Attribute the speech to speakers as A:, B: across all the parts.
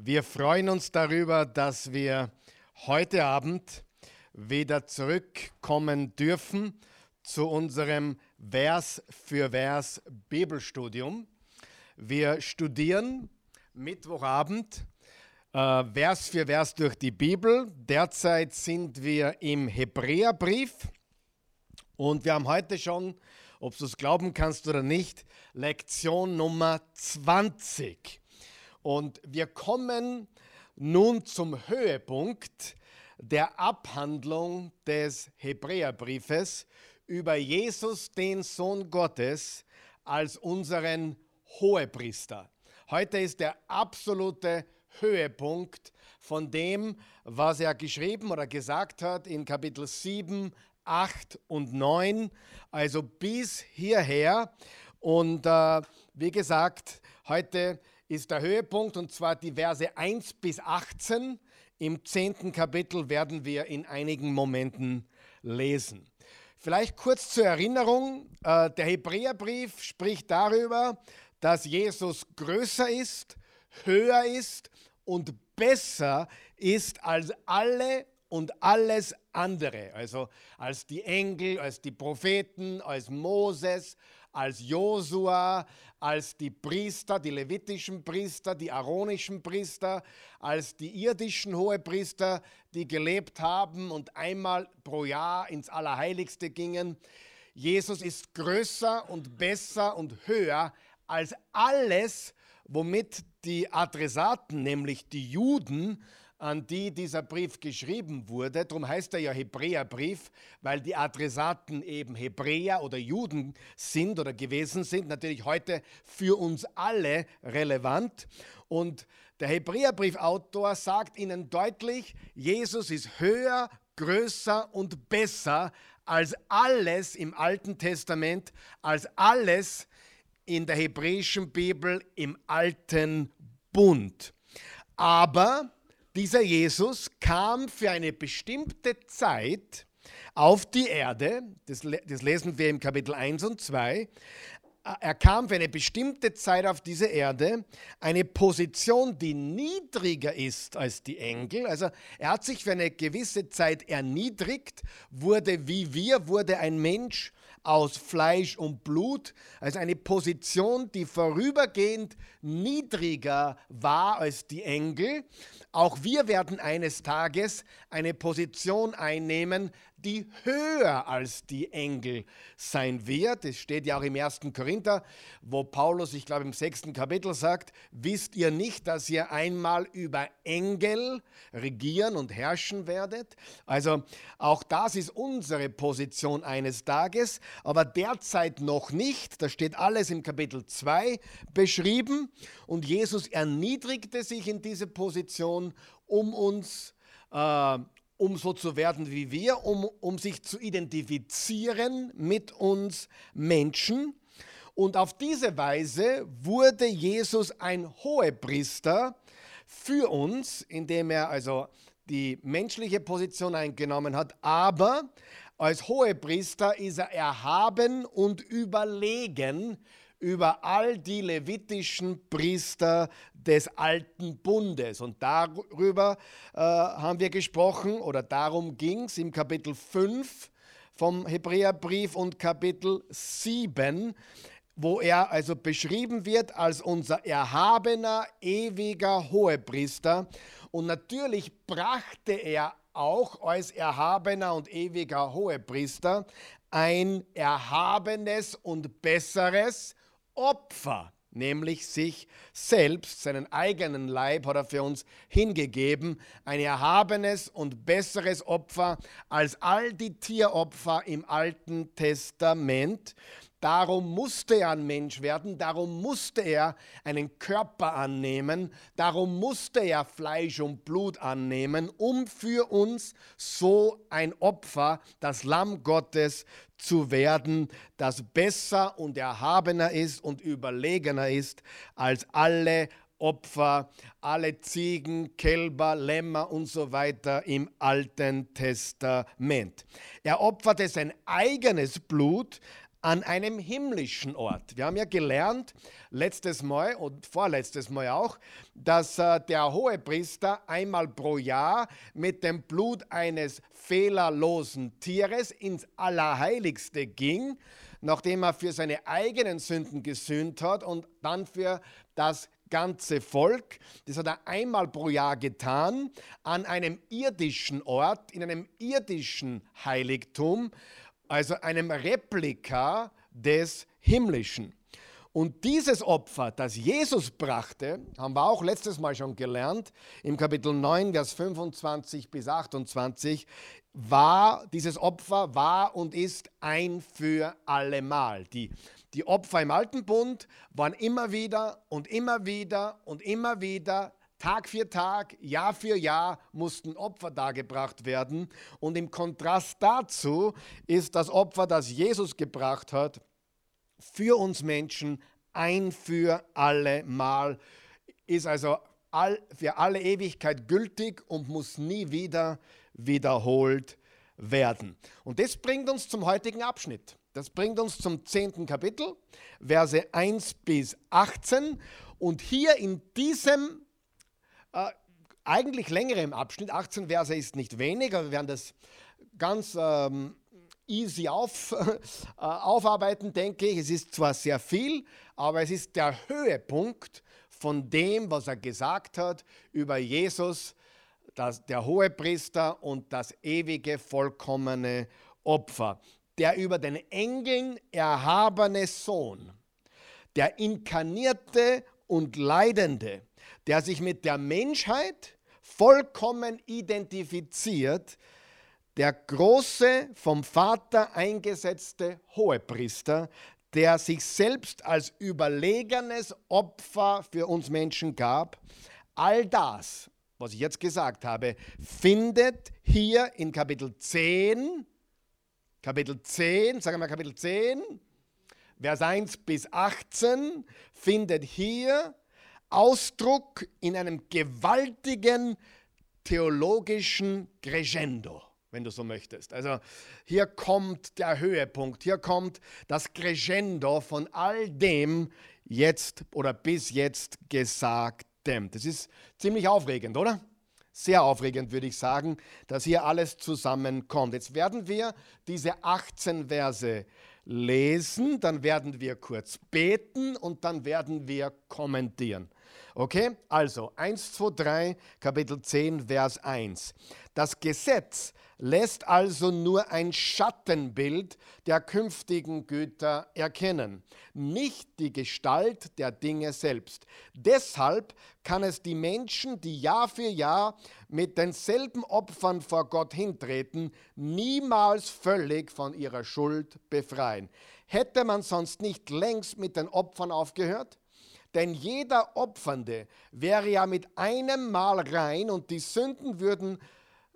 A: Wir freuen uns darüber, dass wir heute Abend wieder zurückkommen dürfen zu unserem Vers für Vers Bibelstudium. Wir studieren Mittwochabend äh, Vers für Vers durch die Bibel. Derzeit sind wir im Hebräerbrief und wir haben heute schon, ob du es glauben kannst oder nicht, Lektion Nummer 20. Und wir kommen nun zum Höhepunkt der Abhandlung des Hebräerbriefes über Jesus, den Sohn Gottes, als unseren Hohepriester. Heute ist der absolute Höhepunkt von dem, was er geschrieben oder gesagt hat in Kapitel 7, 8 und 9, also bis hierher. Und äh, wie gesagt, heute ist der Höhepunkt und zwar die Verse 1 bis 18. Im zehnten Kapitel werden wir in einigen Momenten lesen. Vielleicht kurz zur Erinnerung, äh, der Hebräerbrief spricht darüber, dass Jesus größer ist, höher ist und besser ist als alle und alles andere, also als die Engel, als die Propheten, als Moses, als Josua, als die Priester, die levitischen Priester, die aaronischen Priester, als die irdischen Hohepriester, die gelebt haben und einmal pro Jahr ins Allerheiligste gingen. Jesus ist größer und besser und höher als alles, womit die Adressaten, nämlich die Juden, an die dieser Brief geschrieben wurde. Darum heißt er ja Hebräerbrief, weil die Adressaten eben Hebräer oder Juden sind oder gewesen sind. Natürlich heute für uns alle relevant. Und der Hebräerbriefautor sagt ihnen deutlich, Jesus ist höher, größer und besser als alles im Alten Testament, als alles in der hebräischen Bibel im Alten Bund. Aber dieser Jesus kam für eine bestimmte Zeit auf die Erde, das, das lesen wir im Kapitel 1 und 2, er kam für eine bestimmte Zeit auf diese Erde, eine Position, die niedriger ist als die Engel. Also er hat sich für eine gewisse Zeit erniedrigt, wurde wie wir, wurde ein Mensch aus Fleisch und Blut, also eine Position, die vorübergehend niedriger war als die Engel. Auch wir werden eines Tages eine Position einnehmen, die höher als die Engel sein wird. Es steht ja auch im 1. Korinther, wo Paulus, ich glaube im sechsten Kapitel sagt, wisst ihr nicht, dass ihr einmal über Engel regieren und herrschen werdet? Also auch das ist unsere Position eines Tages, aber derzeit noch nicht. Da steht alles im Kapitel 2 beschrieben und Jesus erniedrigte sich in diese Position, um uns äh, um so zu werden wie wir, um, um sich zu identifizieren mit uns Menschen. Und auf diese Weise wurde Jesus ein Hohepriester für uns, indem er also die menschliche Position eingenommen hat, aber als Hohepriester ist er erhaben und überlegen über all die levitischen Priester des alten Bundes. Und darüber äh, haben wir gesprochen oder darum ging es im Kapitel 5 vom Hebräerbrief und Kapitel 7 wo er also beschrieben wird als unser erhabener, ewiger Hohepriester. Und natürlich brachte er auch als erhabener und ewiger Hohepriester ein erhabenes und besseres Opfer, nämlich sich selbst, seinen eigenen Leib hat er für uns hingegeben, ein erhabenes und besseres Opfer als all die Tieropfer im Alten Testament. Darum musste er ein Mensch werden, darum musste er einen Körper annehmen, darum musste er Fleisch und Blut annehmen, um für uns so ein Opfer, das Lamm Gottes, zu werden, das besser und erhabener ist und überlegener ist als alle Opfer, alle Ziegen, Kälber, Lämmer und so weiter im Alten Testament. Er opferte sein eigenes Blut an einem himmlischen Ort. Wir haben ja gelernt, letztes Mal und vorletztes Mal auch, dass äh, der Hohepriester einmal pro Jahr mit dem Blut eines fehlerlosen Tieres ins Allerheiligste ging, nachdem er für seine eigenen Sünden gesühnt hat und dann für das ganze Volk. Das hat er einmal pro Jahr getan an einem irdischen Ort, in einem irdischen Heiligtum also einem Replika des Himmlischen. Und dieses Opfer, das Jesus brachte, haben wir auch letztes Mal schon gelernt, im Kapitel 9, Vers 25 bis 28, war, dieses Opfer war und ist ein für allemal. Die, die Opfer im Alten Bund waren immer wieder und immer wieder und immer wieder Tag für Tag, Jahr für Jahr mussten Opfer dargebracht werden. Und im Kontrast dazu ist das Opfer, das Jesus gebracht hat, für uns Menschen ein für alle Mal, ist also all, für alle Ewigkeit gültig und muss nie wieder wiederholt werden. Und das bringt uns zum heutigen Abschnitt. Das bringt uns zum zehnten Kapitel, Verse 1 bis 18. Und hier in diesem äh, eigentlich längere im Abschnitt, 18 Verse ist nicht wenig, aber wir werden das ganz ähm, easy auf, äh, aufarbeiten, denke ich. Es ist zwar sehr viel, aber es ist der Höhepunkt von dem, was er gesagt hat über Jesus, das, der Hohepriester und das ewige, vollkommene Opfer. Der über den Engeln erhabene Sohn, der inkarnierte und leidende, der sich mit der Menschheit vollkommen identifiziert, der große, vom Vater eingesetzte Hohepriester, der sich selbst als überlegenes Opfer für uns Menschen gab, all das, was ich jetzt gesagt habe, findet hier in Kapitel 10, Kapitel 10, sagen wir Kapitel 10, Vers 1 bis 18, findet hier Ausdruck in einem gewaltigen theologischen Crescendo, wenn du so möchtest. Also hier kommt der Höhepunkt, hier kommt das Crescendo von all dem jetzt oder bis jetzt Gesagtem. Das ist ziemlich aufregend, oder? Sehr aufregend würde ich sagen, dass hier alles zusammenkommt. Jetzt werden wir diese 18 Verse lesen, dann werden wir kurz beten und dann werden wir kommentieren. Okay, also 1, 2, 3, Kapitel 10, Vers 1. Das Gesetz lässt also nur ein Schattenbild der künftigen Güter erkennen, nicht die Gestalt der Dinge selbst. Deshalb kann es die Menschen, die Jahr für Jahr mit denselben Opfern vor Gott hintreten, niemals völlig von ihrer Schuld befreien. Hätte man sonst nicht längst mit den Opfern aufgehört? Denn jeder Opfernde wäre ja mit einem Mal rein und die Sünden würden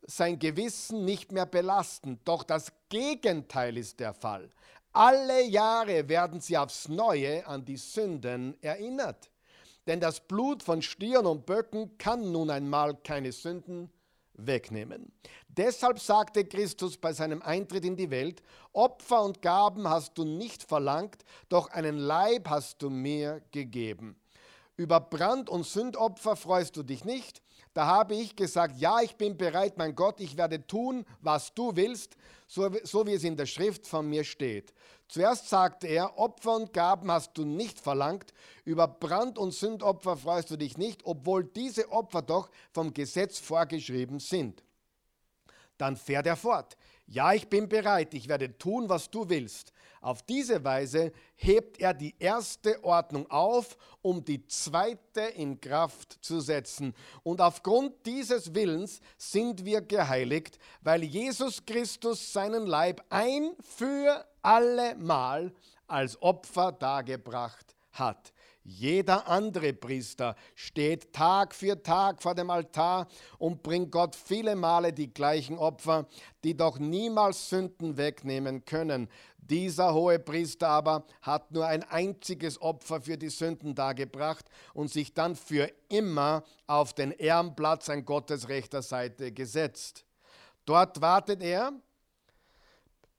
A: sein Gewissen nicht mehr belasten. Doch das Gegenteil ist der Fall. Alle Jahre werden sie aufs Neue an die Sünden erinnert. Denn das Blut von Stieren und Böcken kann nun einmal keine Sünden wegnehmen. Deshalb sagte Christus bei seinem Eintritt in die Welt, Opfer und Gaben hast du nicht verlangt, doch einen Leib hast du mir gegeben. Über Brand- und Sündopfer freust du dich nicht. Da habe ich gesagt, ja, ich bin bereit, mein Gott, ich werde tun, was du willst, so, wie es in der Schrift von mir steht. Zuerst sagte er, Opfer und Gaben hast du nicht verlangt, über Brand- und Sündopfer freust du dich nicht, obwohl diese Opfer doch vom Gesetz vorgeschrieben sind. Dann fährt er fort. Ja, ich bin bereit, ich werde tun, was du willst. Auf diese Weise hebt er die erste Ordnung auf, um die zweite in Kraft zu setzen. Und aufgrund dieses Willens sind wir geheiligt, weil Jesus Christus seinen Leib ein für alle Mal als Opfer dargebracht hat. Jeder andere Priester steht Tag für Tag vor dem Altar und bringt Gott viele Male die gleichen Opfer, die doch niemals Sünden wegnehmen können. Dieser hohe Priester aber hat nur ein einziges Opfer für die Sünden dargebracht und sich dann für immer auf den Ehrenplatz an Gottes rechter Seite gesetzt. Dort wartet er,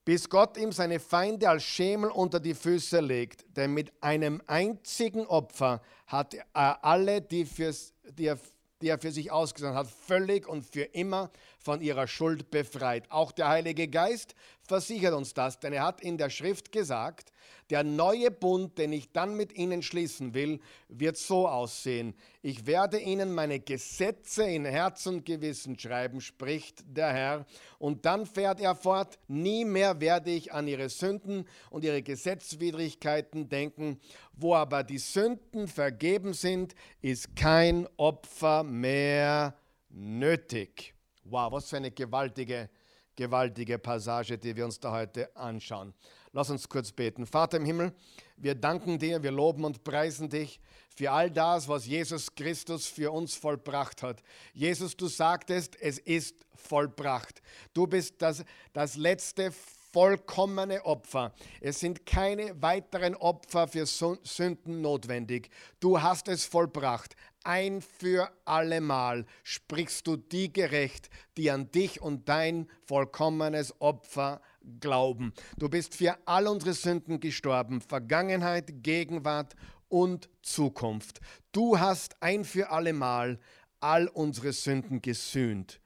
A: bis Gott ihm seine Feinde als Schemel unter die Füße legt. Denn mit einem einzigen Opfer hat er alle, die, fürs, die, er, die er für sich ausgesandt hat, völlig und für immer von ihrer Schuld befreit. Auch der Heilige Geist versichert uns das, denn er hat in der Schrift gesagt, der neue Bund, den ich dann mit ihnen schließen will, wird so aussehen. Ich werde ihnen meine Gesetze in Herz und Gewissen schreiben, spricht der Herr. Und dann fährt er fort, nie mehr werde ich an ihre Sünden und ihre Gesetzwidrigkeiten denken. Wo aber die Sünden vergeben sind, ist kein Opfer mehr nötig. Wow, was für eine gewaltige, gewaltige Passage, die wir uns da heute anschauen. Lass uns kurz beten. Vater im Himmel, wir danken dir, wir loben und preisen dich für all das, was Jesus Christus für uns vollbracht hat. Jesus, du sagtest, es ist vollbracht. Du bist das, das letzte vollkommene Opfer. Es sind keine weiteren Opfer für Sünden notwendig. Du hast es vollbracht. Ein für allemal sprichst du die gerecht, die an dich und dein vollkommenes Opfer glauben. Du bist für all unsere Sünden gestorben, Vergangenheit, Gegenwart und Zukunft. Du hast ein für allemal all unsere Sünden gesühnt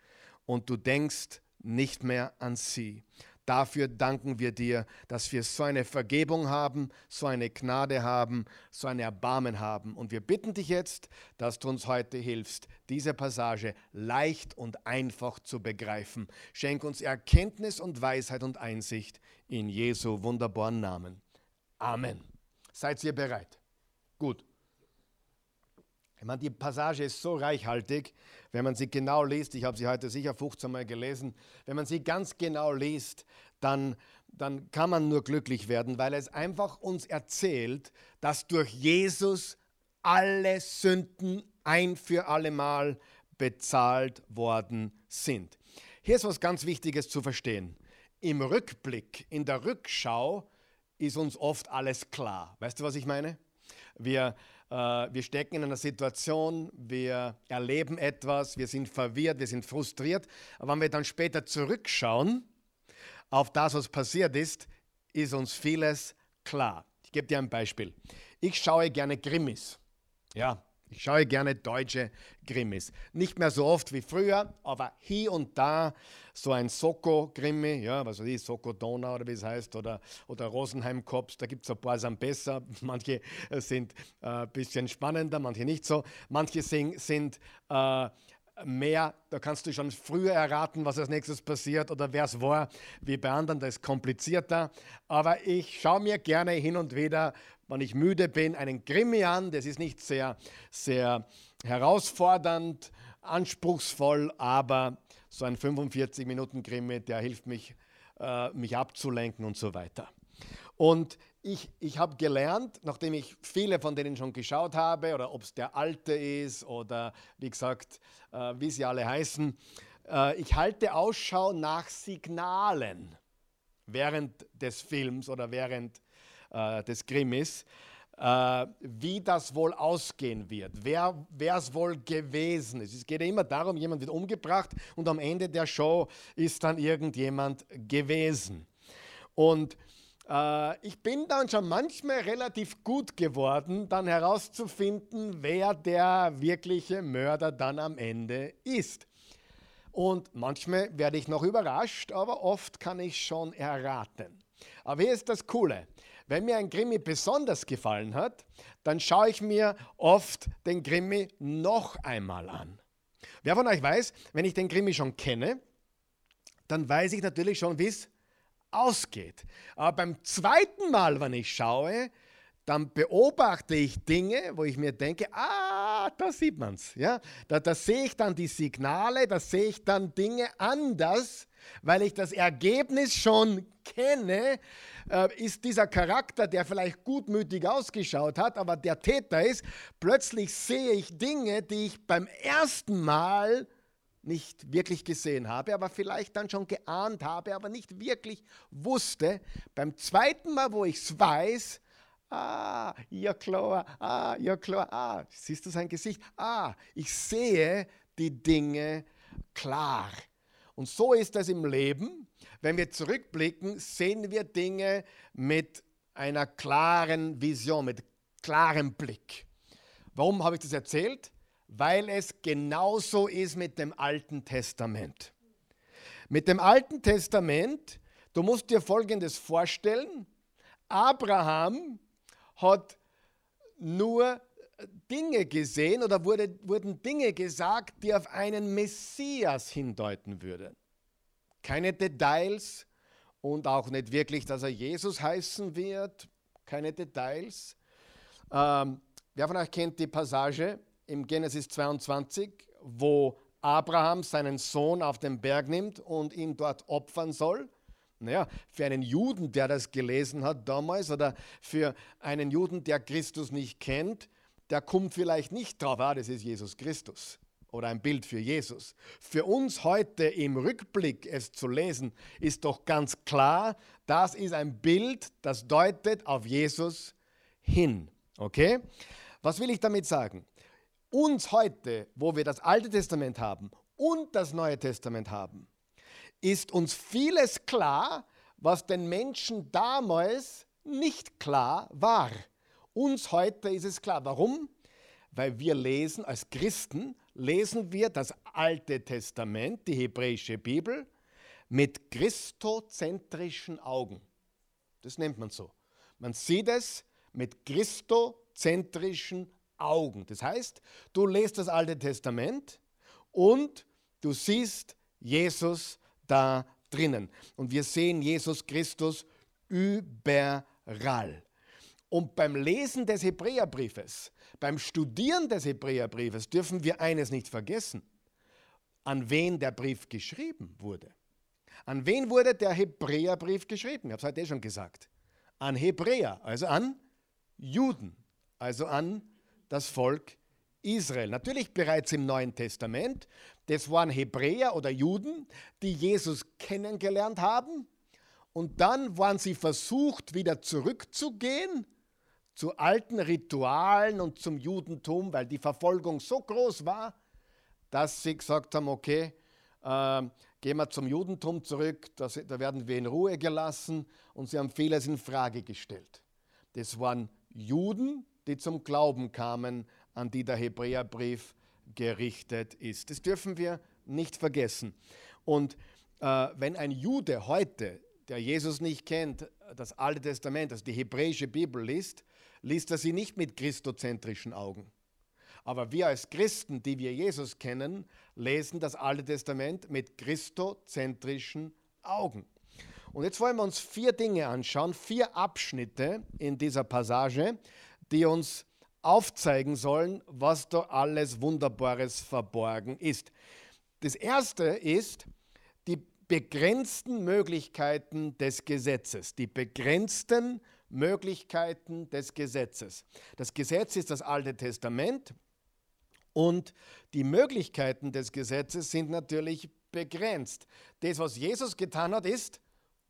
A: und du denkst nicht mehr an sie. Dafür danken wir dir, dass wir so eine Vergebung haben, so eine Gnade haben, so ein Erbarmen haben. Und wir bitten dich jetzt, dass du uns heute hilfst, diese Passage leicht und einfach zu begreifen. Schenk uns Erkenntnis und Weisheit und Einsicht in Jesu wunderbaren Namen. Amen. Seid ihr bereit? Gut. Ich meine, die Passage ist so reichhaltig, wenn man sie genau liest, ich habe sie heute sicher 15 Mal gelesen, wenn man sie ganz genau liest, dann, dann kann man nur glücklich werden, weil es einfach uns erzählt, dass durch Jesus alle Sünden ein für allemal bezahlt worden sind. Hier ist was ganz Wichtiges zu verstehen. Im Rückblick, in der Rückschau ist uns oft alles klar. Weißt du, was ich meine? Wir, wir stecken in einer Situation, wir erleben etwas, wir sind verwirrt, wir sind frustriert. Aber wenn wir dann später zurückschauen auf das, was passiert ist, ist uns vieles klar. Ich gebe dir ein Beispiel. Ich schaue gerne Grimmis. Ja, ich schaue gerne deutsche Grimmis. Nicht mehr so oft wie früher, aber hier und da so ein Soko-Grimmi, ja, was weiß ich, Soko-Donau oder wie es heißt, oder, oder Rosenheim-Kops, da gibt es ein paar sind besser, manche sind ein äh, bisschen spannender, manche nicht so. Manche sind, sind äh, mehr, da kannst du schon früher erraten, was als nächstes passiert oder wer es war, wie bei anderen, das ist komplizierter. Aber ich schaue mir gerne hin und wieder wenn ich müde bin, einen Krimi an. Das ist nicht sehr, sehr herausfordernd, anspruchsvoll, aber so ein 45-Minuten-Krimi, der hilft mich, äh, mich abzulenken und so weiter. Und ich, ich habe gelernt, nachdem ich viele von denen schon geschaut habe, oder ob es der alte ist oder wie gesagt, äh, wie sie alle heißen, äh, ich halte Ausschau nach Signalen während des Films oder während äh, des Krimis, äh, wie das wohl ausgehen wird, wer es wohl gewesen ist. Es geht ja immer darum, jemand wird umgebracht und am Ende der Show ist dann irgendjemand gewesen. Und ich bin dann schon manchmal relativ gut geworden, dann herauszufinden, wer der wirkliche Mörder dann am Ende ist. Und manchmal werde ich noch überrascht, aber oft kann ich schon erraten. Aber hier ist das Coole. Wenn mir ein Krimi besonders gefallen hat, dann schaue ich mir oft den Krimi noch einmal an. Wer von euch weiß, wenn ich den Krimi schon kenne, dann weiß ich natürlich schon, wie es ausgeht. Aber beim zweiten Mal, wenn ich schaue, dann beobachte ich Dinge, wo ich mir denke, ah, da sieht man es. Ja? Da, da sehe ich dann die Signale, da sehe ich dann Dinge anders, weil ich das Ergebnis schon kenne, äh, ist dieser Charakter, der vielleicht gutmütig ausgeschaut hat, aber der Täter ist, plötzlich sehe ich Dinge, die ich beim ersten Mal nicht wirklich gesehen habe, aber vielleicht dann schon geahnt habe, aber nicht wirklich wusste. Beim zweiten Mal, wo ich es weiß, ah, ja klar, ah, ja klar, ah, siehst du sein Gesicht? Ah, ich sehe die Dinge klar. Und so ist es im Leben. Wenn wir zurückblicken, sehen wir Dinge mit einer klaren Vision, mit klarem Blick. Warum habe ich das erzählt? Weil es genauso ist mit dem Alten Testament. Mit dem Alten Testament, du musst dir Folgendes vorstellen, Abraham hat nur Dinge gesehen oder wurde, wurden Dinge gesagt, die auf einen Messias hindeuten würden. Keine Details und auch nicht wirklich, dass er Jesus heißen wird. Keine Details. Ähm, wer von euch kennt die Passage im Genesis 22, wo Abraham seinen Sohn auf den Berg nimmt und ihn dort opfern soll? Naja, für einen Juden, der das gelesen hat damals, oder für einen Juden, der Christus nicht kennt, der kommt vielleicht nicht drauf, ah, das ist Jesus Christus oder ein Bild für Jesus. Für uns heute im Rückblick es zu lesen, ist doch ganz klar, das ist ein Bild, das deutet auf Jesus hin. Okay? Was will ich damit sagen? Uns heute, wo wir das Alte Testament haben und das Neue Testament haben, ist uns vieles klar, was den Menschen damals nicht klar war. Uns heute ist es klar. Warum? Weil wir lesen, als Christen lesen wir das Alte Testament, die hebräische Bibel, mit christozentrischen Augen. Das nennt man so. Man sieht es mit christozentrischen Augen. Das heißt, du lest das Alte Testament und du siehst Jesus da drinnen. Und wir sehen Jesus Christus überall. Und beim Lesen des Hebräerbriefes, beim Studieren des Hebräerbriefes dürfen wir eines nicht vergessen, an wen der Brief geschrieben wurde. An wen wurde der Hebräerbrief geschrieben? Ich habe es heute eh schon gesagt. An Hebräer, also an Juden, also an das Volk Israel. Natürlich bereits im Neuen Testament. Das waren Hebräer oder Juden, die Jesus kennengelernt haben. Und dann waren sie versucht, wieder zurückzugehen zu alten Ritualen und zum Judentum, weil die Verfolgung so groß war, dass sie gesagt haben, okay, äh, gehen wir zum Judentum zurück, das, da werden wir in Ruhe gelassen und sie haben vieles in Frage gestellt. Das waren Juden, die zum Glauben kamen, an die der Hebräerbrief gerichtet ist. Das dürfen wir nicht vergessen. Und äh, wenn ein Jude heute, der Jesus nicht kennt, das Alte Testament, also die hebräische Bibel liest, liest er sie nicht mit christozentrischen Augen. Aber wir als Christen, die wir Jesus kennen, lesen das Alte Testament mit christozentrischen Augen. Und jetzt wollen wir uns vier Dinge anschauen, vier Abschnitte in dieser Passage, die uns aufzeigen sollen, was da alles Wunderbares verborgen ist. Das erste ist die begrenzten Möglichkeiten des Gesetzes. Die begrenzten Möglichkeiten des Gesetzes. Das Gesetz ist das Alte Testament und die Möglichkeiten des Gesetzes sind natürlich begrenzt. Das, was Jesus getan hat, ist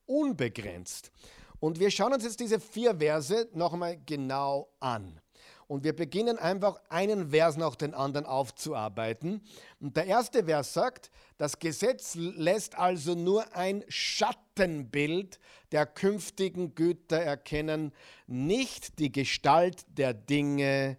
A: unbegrenzt. Und wir schauen uns jetzt diese vier Verse noch einmal genau an. Und wir beginnen einfach einen Vers nach den anderen aufzuarbeiten. Und der erste Vers sagt, das Gesetz lässt also nur ein Schattenbild der künftigen Güter erkennen, nicht die Gestalt der Dinge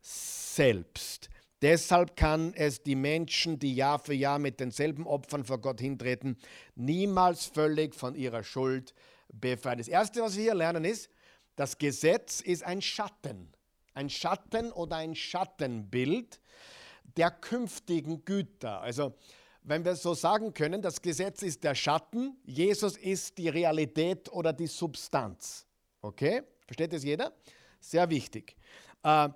A: selbst. Deshalb kann es die Menschen, die Jahr für Jahr mit denselben Opfern vor Gott hintreten, niemals völlig von ihrer Schuld befreien. Das Erste, was wir hier lernen, ist, das Gesetz ist ein Schatten ein Schatten oder ein Schattenbild der künftigen Güter. Also wenn wir so sagen können, das Gesetz ist der Schatten, Jesus ist die Realität oder die Substanz. Okay? Versteht das jeder? Sehr wichtig. Äh,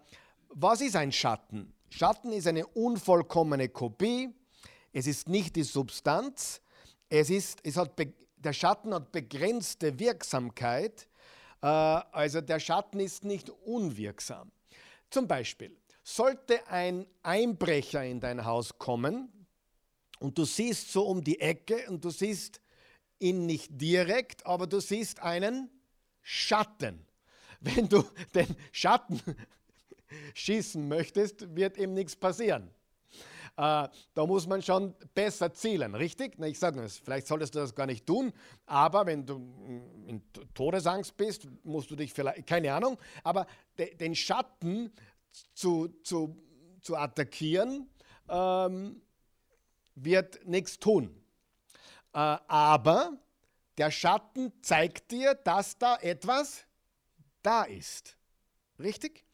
A: was ist ein Schatten? Schatten ist eine unvollkommene Kopie. Es ist nicht die Substanz. Es ist, es hat, der Schatten hat begrenzte Wirksamkeit. Äh, also der Schatten ist nicht unwirksam. Zum Beispiel, sollte ein Einbrecher in dein Haus kommen und du siehst so um die Ecke und du siehst ihn nicht direkt, aber du siehst einen Schatten. Wenn du den Schatten schießen möchtest, wird ihm nichts passieren. Äh, da muss man schon besser zielen, richtig? Na, ich sage nur, vielleicht solltest du das gar nicht tun, aber wenn du in Todesangst bist, musst du dich vielleicht, keine Ahnung, aber de, den Schatten zu, zu, zu attackieren, ähm, wird nichts tun. Äh, aber der Schatten zeigt dir, dass da etwas da ist. Richtig?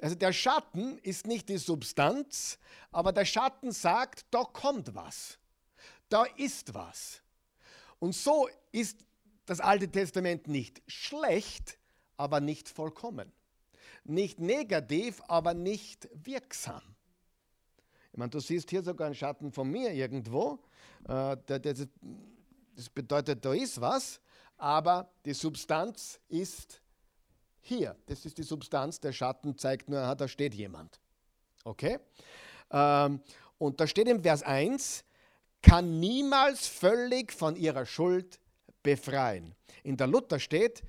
A: Also der Schatten ist nicht die Substanz, aber der Schatten sagt, da kommt was. Da ist was. Und so ist das Alte Testament nicht schlecht, aber nicht vollkommen. Nicht negativ, aber nicht wirksam. Ich meine, du siehst hier sogar einen Schatten von mir irgendwo. Äh, das bedeutet, da ist was, aber die Substanz ist hier. Das ist die Substanz. Der Schatten zeigt nur, da steht jemand. Okay? Ähm, und da steht im Vers 1, kann niemals völlig von ihrer Schuld befreien. In der Luther steht,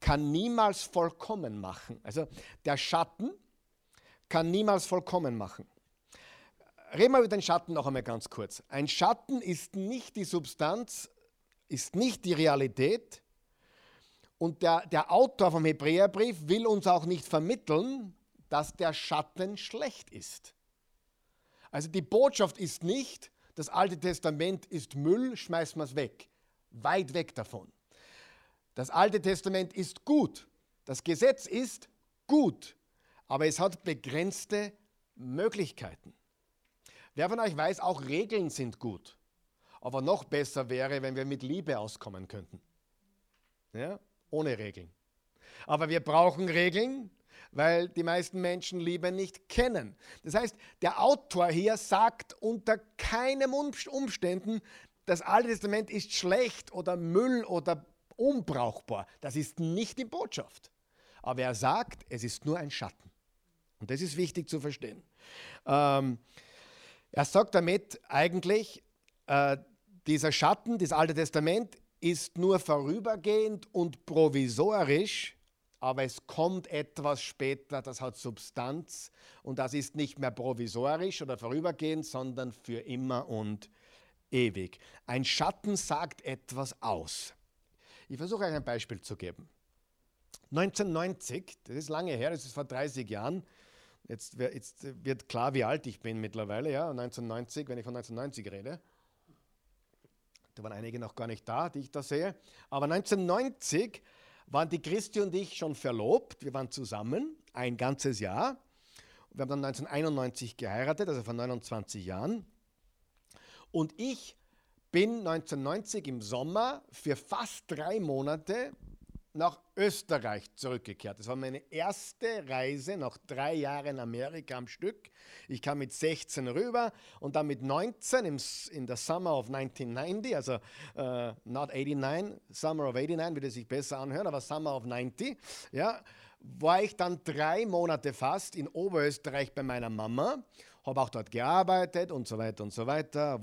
A: kann niemals vollkommen machen. Also der Schatten kann niemals vollkommen machen. Reden wir über den Schatten noch einmal ganz kurz. Ein Schatten ist nicht die Substanz, ist nicht die Realität. Und der, der Autor vom Hebräerbrief will uns auch nicht vermitteln, dass der Schatten schlecht ist. Also die Botschaft ist nicht, das Alte Testament ist Müll, schmeißen wir es weg. Weit weg davon. Das Alte Testament ist gut. Das Gesetz ist gut. Aber es hat begrenzte Möglichkeiten. Wer von euch weiß, auch Regeln sind gut. Aber noch besser wäre, wenn wir mit Liebe auskommen könnten. Ja? Ohne Regeln. Aber wir brauchen Regeln, weil die meisten Menschen Liebe nicht kennen. Das heißt, der Autor hier sagt unter keinem Umständen, das Alte Testament ist schlecht oder Müll oder unbrauchbar. Das ist nicht die Botschaft. Aber er sagt, es ist nur ein Schatten. Und das ist wichtig zu verstehen. Ähm, er sagt damit eigentlich, äh, dieser Schatten, das Alte Testament, ist nur vorübergehend und provisorisch, aber es kommt etwas später, das hat Substanz und das ist nicht mehr provisorisch oder vorübergehend, sondern für immer und ewig. Ein Schatten sagt etwas aus. Ich versuche euch ein Beispiel zu geben. 1990, das ist lange her, das ist vor 30 Jahren, Jetzt, jetzt, wird klar, wie alt ich bin mittlerweile, ja, 1990, wenn ich von 1990 rede. Da waren einige noch gar nicht da, die ich da sehe. Aber 1990 waren die Christi und ich schon verlobt. Wir waren zusammen ein ganzes Jahr. Wir haben dann 1991 geheiratet, also vor 29 Jahren. Und ich bin 1990 im Sommer für fast drei Monate nach Österreich zurückgekehrt. Das war meine erste Reise nach drei Jahren Amerika am Stück. Ich kam mit 16 rüber und dann mit 19 im, in der Summer of 1990, also uh, not 89, Summer of 89 würde sich besser anhören, aber Summer of 90, ja, war ich dann drei Monate fast in Oberösterreich bei meiner Mama, habe auch dort gearbeitet und so weiter und so weiter,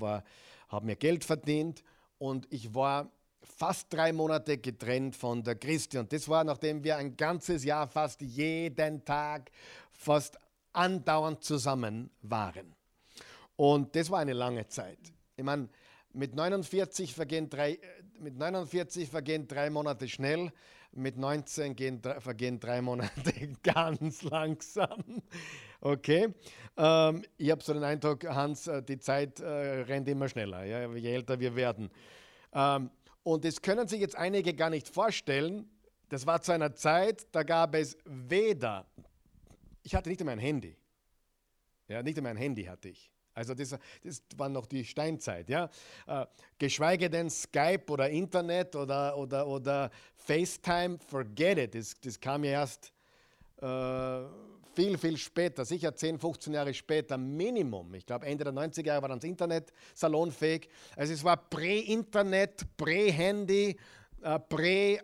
A: habe mir Geld verdient und ich war fast drei Monate getrennt von der Christi. Und das war, nachdem wir ein ganzes Jahr fast jeden Tag, fast andauernd zusammen waren. Und das war eine lange Zeit. Ich meine, mit 49 vergehen drei, mit 49 vergehen drei Monate schnell, mit 19 gehen, vergehen drei Monate ganz langsam. Okay. Ähm, ich habe so den Eindruck, Hans, äh, die Zeit äh, rennt immer schneller, ja, je älter wir werden. Ähm, und das können sich jetzt einige gar nicht vorstellen. Das war zu einer Zeit, da gab es weder, ich hatte nicht einmal ein Handy. Ja, nicht einmal ein Handy hatte ich. Also das, das war noch die Steinzeit, ja. Äh, geschweige denn Skype oder Internet oder, oder, oder FaceTime, forget it. Das, das kam ja erst äh, viel, viel später, sicher 10, 15 Jahre später, Minimum. Ich glaube, Ende der 90er Jahre war dann das Internet salonfähig. Also es war Prä-Internet, Prä-Handy, äh, Prä-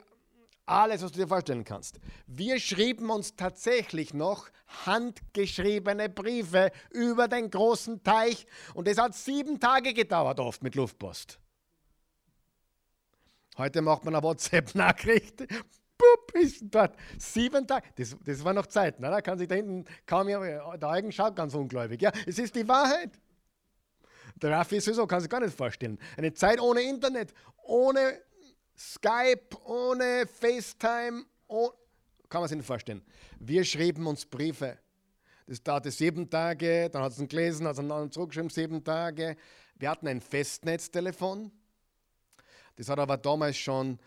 A: alles, was du dir vorstellen kannst. Wir schrieben uns tatsächlich noch handgeschriebene Briefe über den großen Teich und es hat sieben Tage gedauert, oft mit Luftpost. Heute macht man eine WhatsApp-Nachricht, Pup, ist dort. Sieben Tage. Das, das war noch Zeit. Ne? Da kann sich da hinten kaum jemand, der Augen schaut ganz ungläubig. Ja, es ist die Wahrheit. Der Raffi ist sowieso, kann sich gar nicht vorstellen. Eine Zeit ohne Internet, ohne Skype, ohne FaceTime, oh, kann man sich nicht vorstellen. Wir schrieben uns Briefe. Das dauerte sieben Tage, dann hat es ihn gelesen, hat es dann zurückgeschrieben, sieben Tage. Wir hatten ein Festnetztelefon. Das hat aber damals schon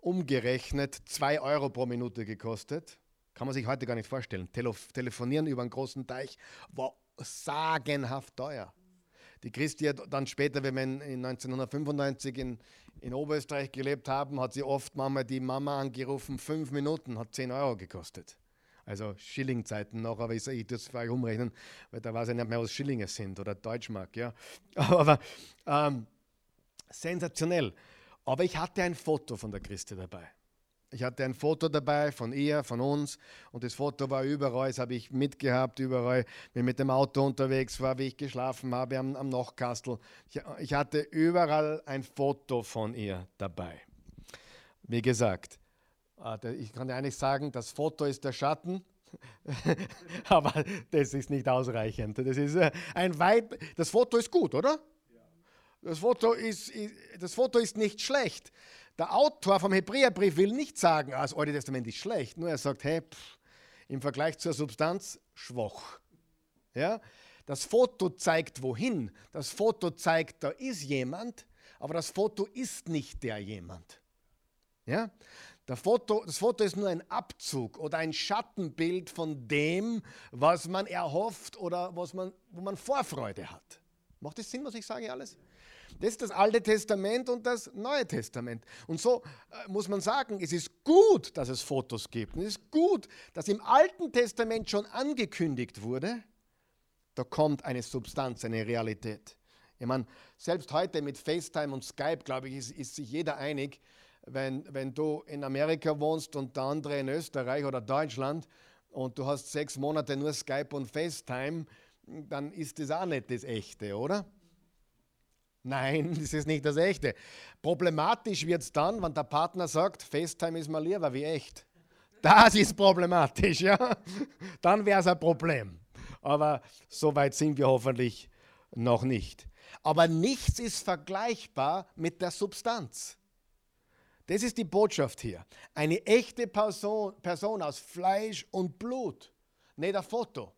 A: umgerechnet 2 Euro pro Minute gekostet. Kann man sich heute gar nicht vorstellen. Telef telefonieren über einen großen Teich war sagenhaft teuer. Die Christi hat dann später, wenn wir in 1995 in, in Oberösterreich gelebt haben, hat sie oft Mama die Mama angerufen, fünf Minuten, hat 10 Euro gekostet. Also Schillingzeiten noch, aber ich, ich tue es für euch umrechnen, weil da weiß ich nicht mehr, was Schillinge sind oder Deutschmark. Ja. Aber ähm, sensationell. Aber ich hatte ein Foto von der Christi dabei. Ich hatte ein Foto dabei von ihr, von uns und das Foto war überall, das habe ich mitgehabt, überall, wenn ich mit dem Auto unterwegs war, wie ich geschlafen habe am, am Nochkastel. Ich, ich hatte überall ein Foto von ihr dabei. Wie gesagt, ich kann eigentlich sagen, das Foto ist der Schatten, aber das ist nicht ausreichend. Das, ist äh, ein weit, das Foto ist gut, oder? Das Foto ist, das Foto ist nicht schlecht. Der Autor vom Hebräerbrief will nicht sagen, ah, das Alte Testament ist schlecht, nur er sagt, hey, pff, im Vergleich zur Substanz schwach. Ja? Das Foto zeigt wohin. Das Foto zeigt, da ist jemand, aber das Foto ist nicht der jemand. Ja? Foto, das Foto ist nur ein Abzug oder ein Schattenbild von dem, was man erhofft oder was man, wo man Vorfreude hat. Macht das Sinn, was ich sage alles? Das ist das Alte Testament und das Neue Testament. Und so äh, muss man sagen, es ist gut, dass es Fotos gibt. Und es ist gut, dass im Alten Testament schon angekündigt wurde, da kommt eine Substanz, eine Realität. Ich meine, selbst heute mit FaceTime und Skype, glaube ich, ist, ist sich jeder einig, wenn, wenn du in Amerika wohnst und der andere in Österreich oder Deutschland und du hast sechs Monate nur Skype und FaceTime, dann ist das auch nicht das Echte, oder? Nein, das ist nicht das Echte. Problematisch wird es dann, wenn der Partner sagt, FaceTime ist mal lieber wie echt. Das ist problematisch, ja. Dann wäre es ein Problem. Aber so weit sind wir hoffentlich noch nicht. Aber nichts ist vergleichbar mit der Substanz. Das ist die Botschaft hier. Eine echte Person, Person aus Fleisch und Blut, nicht ein Foto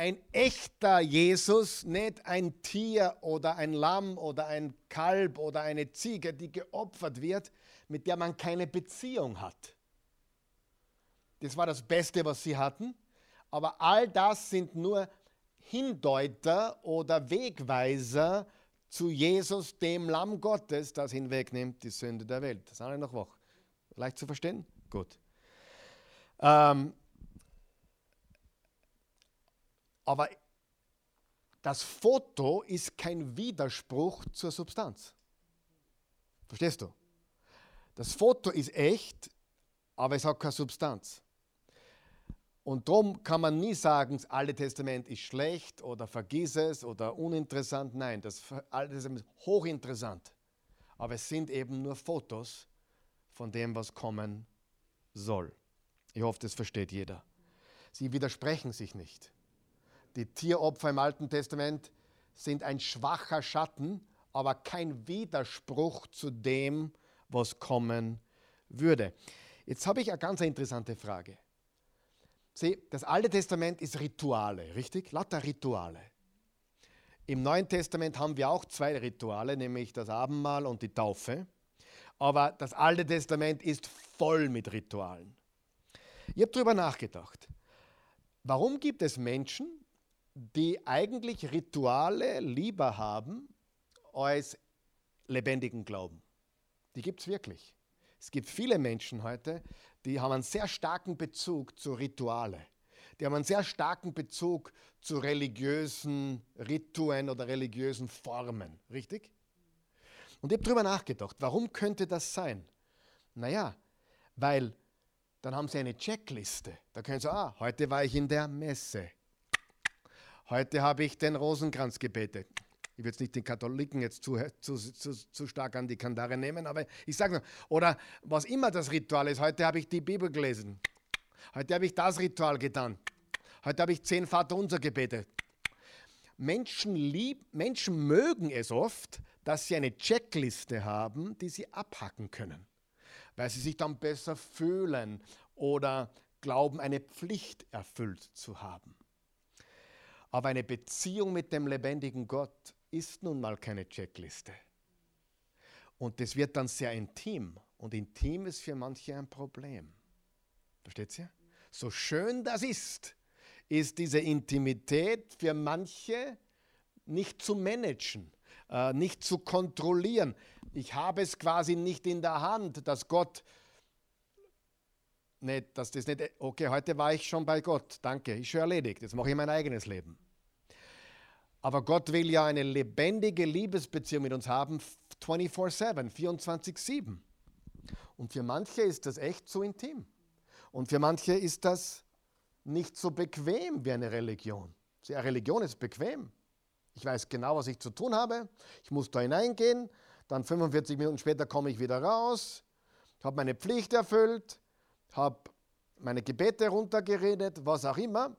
A: ein echter Jesus, nicht ein Tier oder ein Lamm oder ein Kalb oder eine Ziege, die geopfert wird, mit der man keine Beziehung hat. Das war das Beste, was sie hatten. Aber all das sind nur Hindeuter oder Wegweiser zu Jesus, dem Lamm Gottes, das hinwegnimmt die Sünde der Welt. Das ist alle noch wach. Leicht zu verstehen? Gut. Ähm, Aber das Foto ist kein Widerspruch zur Substanz. Verstehst du? Das Foto ist echt, aber es hat keine Substanz. Und darum kann man nie sagen, das Alte Testament ist schlecht oder vergiss es oder uninteressant. Nein, das Alte Testament ist hochinteressant. Aber es sind eben nur Fotos von dem, was kommen soll. Ich hoffe, das versteht jeder. Sie widersprechen sich nicht. Die Tieropfer im Alten Testament sind ein schwacher Schatten, aber kein Widerspruch zu dem, was kommen würde. Jetzt habe ich eine ganz interessante Frage. Sieh, das Alte Testament ist Rituale, richtig? Lauter Rituale. Im Neuen Testament haben wir auch zwei Rituale, nämlich das Abendmahl und die Taufe. Aber das Alte Testament ist voll mit Ritualen. Ich habe darüber nachgedacht. Warum gibt es Menschen, die eigentlich Rituale lieber haben als lebendigen Glauben. Die gibt es wirklich. Es gibt viele Menschen heute, die haben einen sehr starken Bezug zu Rituale. Die haben einen sehr starken Bezug zu religiösen Rituen oder religiösen Formen. Richtig? Und ich habe darüber nachgedacht, warum könnte das sein? Naja, weil dann haben sie eine Checkliste. Da können sie, ah, heute war ich in der Messe. Heute habe ich den Rosenkranz gebetet. Ich will jetzt nicht den Katholiken jetzt zu, zu, zu, zu stark an die Kandare nehmen, aber ich sage nur, oder was immer das Ritual ist, heute habe ich die Bibel gelesen. Heute habe ich das Ritual getan. Heute habe ich zehn Vaterunser gebetet. Menschen, lieb, Menschen mögen es oft, dass sie eine Checkliste haben, die sie abhacken können, weil sie sich dann besser fühlen oder glauben, eine Pflicht erfüllt zu haben. Aber eine Beziehung mit dem lebendigen Gott ist nun mal keine Checkliste. Und das wird dann sehr intim. Und intim ist für manche ein Problem. Versteht ihr? So schön das ist, ist diese Intimität für manche nicht zu managen, äh, nicht zu kontrollieren. Ich habe es quasi nicht in der Hand, dass Gott nicht, dass das nicht, okay, heute war ich schon bei Gott, danke, ist schon erledigt, jetzt mache ich mein eigenes Leben. Aber Gott will ja eine lebendige Liebesbeziehung mit uns haben, 24-7, 24-7. Und für manche ist das echt zu intim. Und für manche ist das nicht so bequem wie eine Religion. Eine Religion ist bequem. Ich weiß genau, was ich zu tun habe. Ich muss da hineingehen. Dann 45 Minuten später komme ich wieder raus, habe meine Pflicht erfüllt, habe meine Gebete runtergeredet, was auch immer.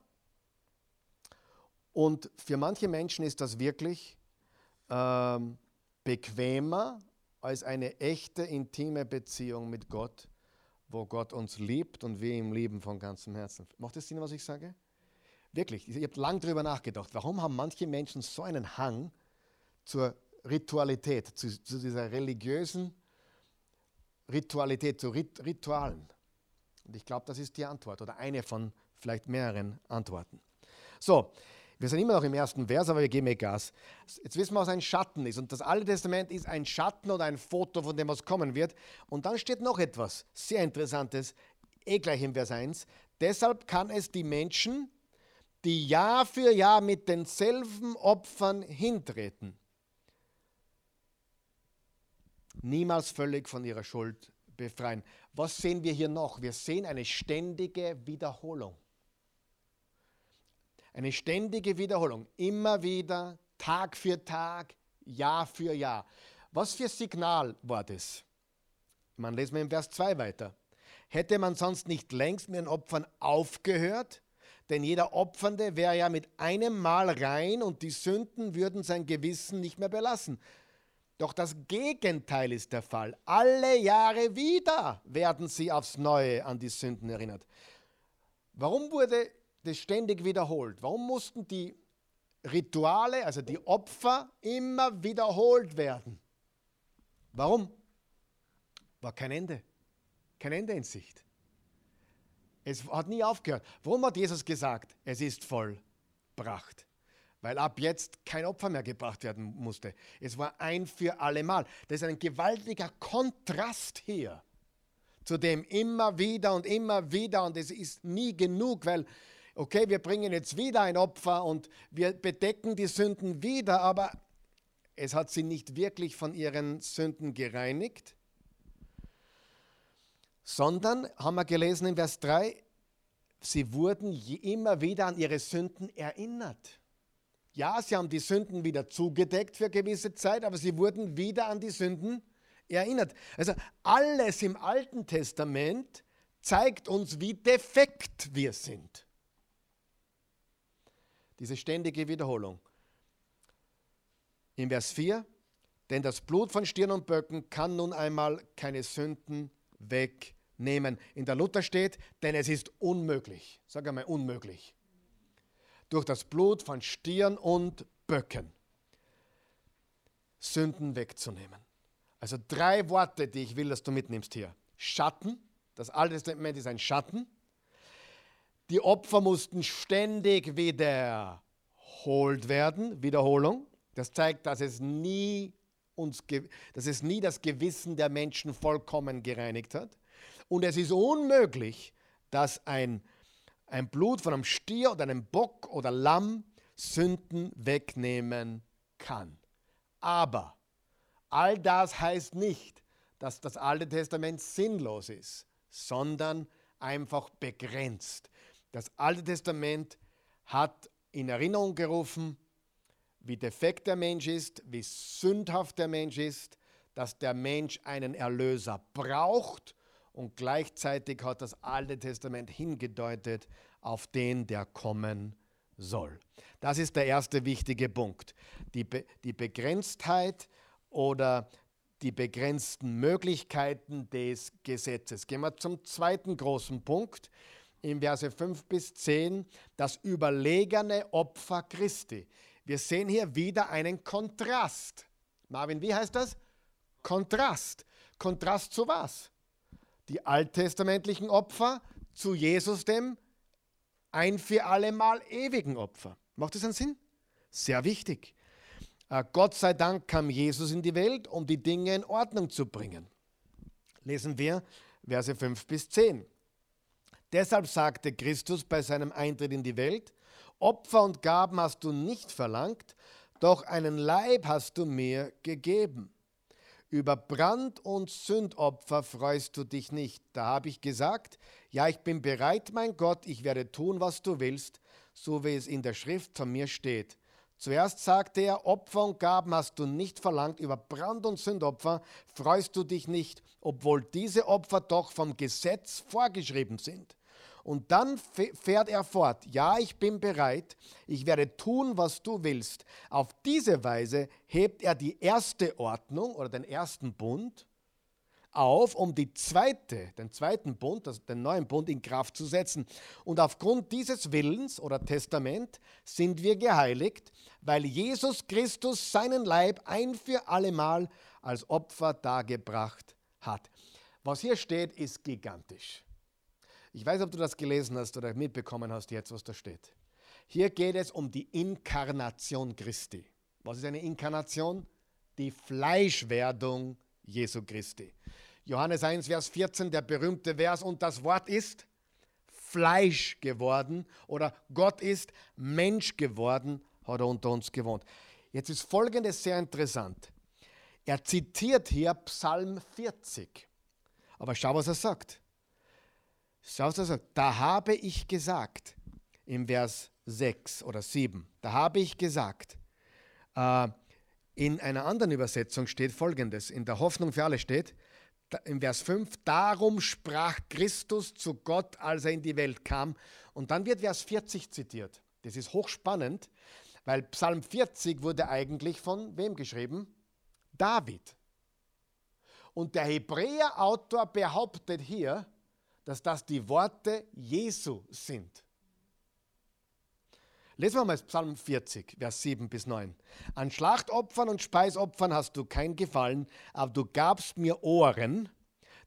A: Und für manche Menschen ist das wirklich ähm, bequemer als eine echte intime Beziehung mit Gott, wo Gott uns liebt und wir ihm lieben von ganzem Herzen. Macht das Sinn, was ich sage? Wirklich, ich habe lange darüber nachgedacht. Warum haben manche Menschen so einen Hang zur Ritualität, zu, zu dieser religiösen Ritualität, zu Rit Ritualen? Und ich glaube, das ist die Antwort oder eine von vielleicht mehreren Antworten. So, wir sind immer noch im ersten Vers, aber wir geben eh Gas. Jetzt wissen wir, was ein Schatten ist. Und das Alte Testament ist ein Schatten oder ein Foto von dem, was kommen wird. Und dann steht noch etwas sehr Interessantes, eh gleich im Vers 1. Deshalb kann es die Menschen, die Jahr für Jahr mit denselben Opfern hintreten, niemals völlig von ihrer Schuld befreien. Was sehen wir hier noch? Wir sehen eine ständige Wiederholung. Eine ständige Wiederholung. Immer wieder, Tag für Tag, Jahr für Jahr. Was für Signal war das? Man lesen wir im Vers 2 weiter. Hätte man sonst nicht längst mit den Opfern aufgehört? Denn jeder Opfernde wäre ja mit einem Mal rein und die Sünden würden sein Gewissen nicht mehr belassen. Doch das Gegenteil ist der Fall. Alle Jahre wieder werden sie aufs Neue an die Sünden erinnert. Warum wurde das ständig wiederholt? Warum mussten die Rituale, also die Opfer, immer wiederholt werden? Warum? War kein Ende. Kein Ende in Sicht. Es hat nie aufgehört. Warum hat Jesus gesagt, es ist vollbracht? Weil ab jetzt kein Opfer mehr gebracht werden musste. Es war ein für alle Mal. Das ist ein gewaltiger Kontrast hier zu dem immer wieder und immer wieder und es ist nie genug, weil okay, wir bringen jetzt wieder ein Opfer und wir bedecken die Sünden wieder, aber es hat sie nicht wirklich von ihren Sünden gereinigt sondern, haben wir gelesen in Vers 3, sie wurden immer wieder an ihre Sünden erinnert. Ja, sie haben die Sünden wieder zugedeckt für gewisse Zeit, aber sie wurden wieder an die Sünden erinnert. Also alles im Alten Testament zeigt uns, wie defekt wir sind. Diese ständige Wiederholung. In Vers 4, denn das Blut von Stirn und Böcken kann nun einmal keine Sünden wegnehmen. In der Luther steht, denn es ist unmöglich, sag einmal unmöglich, durch das Blut von Stieren und Böcken Sünden wegzunehmen. Also drei Worte, die ich will, dass du mitnimmst hier. Schatten, das Alte Testament ist ein Schatten. Die Opfer mussten ständig wiederholt werden, Wiederholung. Das zeigt, dass es nie uns, dass es nie das Gewissen der Menschen vollkommen gereinigt hat. Und es ist unmöglich, dass ein, ein Blut von einem Stier oder einem Bock oder Lamm Sünden wegnehmen kann. Aber all das heißt nicht, dass das Alte Testament sinnlos ist, sondern einfach begrenzt. Das Alte Testament hat in Erinnerung gerufen, wie defekt der Mensch ist, wie sündhaft der Mensch ist, dass der Mensch einen Erlöser braucht und gleichzeitig hat das Alte Testament hingedeutet auf den, der kommen soll. Das ist der erste wichtige Punkt. Die, Be die Begrenztheit oder die begrenzten Möglichkeiten des Gesetzes. Gehen wir zum zweiten großen Punkt in Verse 5 bis 10, das überlegene Opfer Christi. Wir sehen hier wieder einen Kontrast. Marvin, wie heißt das? Kontrast. Kontrast zu was? Die alttestamentlichen Opfer zu Jesus, dem ein für allemal ewigen Opfer. Macht das einen Sinn? Sehr wichtig. Äh, Gott sei Dank kam Jesus in die Welt, um die Dinge in Ordnung zu bringen. Lesen wir Verse 5 bis 10. Deshalb sagte Christus bei seinem Eintritt in die Welt, Opfer und Gaben hast du nicht verlangt, doch einen Leib hast du mir gegeben. Über Brand- und Sündopfer freust du dich nicht. Da habe ich gesagt, ja, ich bin bereit, mein Gott, ich werde tun, was du willst, so wie es in der Schrift von mir steht. Zuerst sagte er, Opfer und Gaben hast du nicht verlangt, über Brand- und Sündopfer freust du dich nicht, obwohl diese Opfer doch vom Gesetz vorgeschrieben sind. Und dann fährt er fort, ja, ich bin bereit, ich werde tun, was du willst. Auf diese Weise hebt er die erste Ordnung oder den ersten Bund auf, um die zweite, den zweiten Bund, also den neuen Bund in Kraft zu setzen. Und aufgrund dieses Willens oder Testament sind wir geheiligt, weil Jesus Christus seinen Leib ein für allemal als Opfer dargebracht hat. Was hier steht, ist gigantisch. Ich weiß, ob du das gelesen hast oder mitbekommen hast jetzt, was da steht. Hier geht es um die Inkarnation Christi. Was ist eine Inkarnation? Die Fleischwerdung Jesu Christi. Johannes 1, Vers 14, der berühmte Vers, und das Wort ist Fleisch geworden oder Gott ist Mensch geworden, hat er unter uns gewohnt. Jetzt ist Folgendes sehr interessant. Er zitiert hier Psalm 40. Aber schau, was er sagt. Schau, was er sagt. Da habe ich gesagt, im Vers 6 oder 7, da habe ich gesagt, äh, in einer anderen Übersetzung steht folgendes, in der Hoffnung für alle steht, im Vers 5, darum sprach Christus zu Gott, als er in die Welt kam. Und dann wird Vers 40 zitiert. Das ist hochspannend, weil Psalm 40 wurde eigentlich von wem geschrieben? David. Und der Hebräer-Autor behauptet hier, dass das die Worte Jesu sind. Lesen wir mal Psalm 40, Vers 7 bis 9. An Schlachtopfern und Speisopfern hast du kein Gefallen, aber du gabst mir Ohren,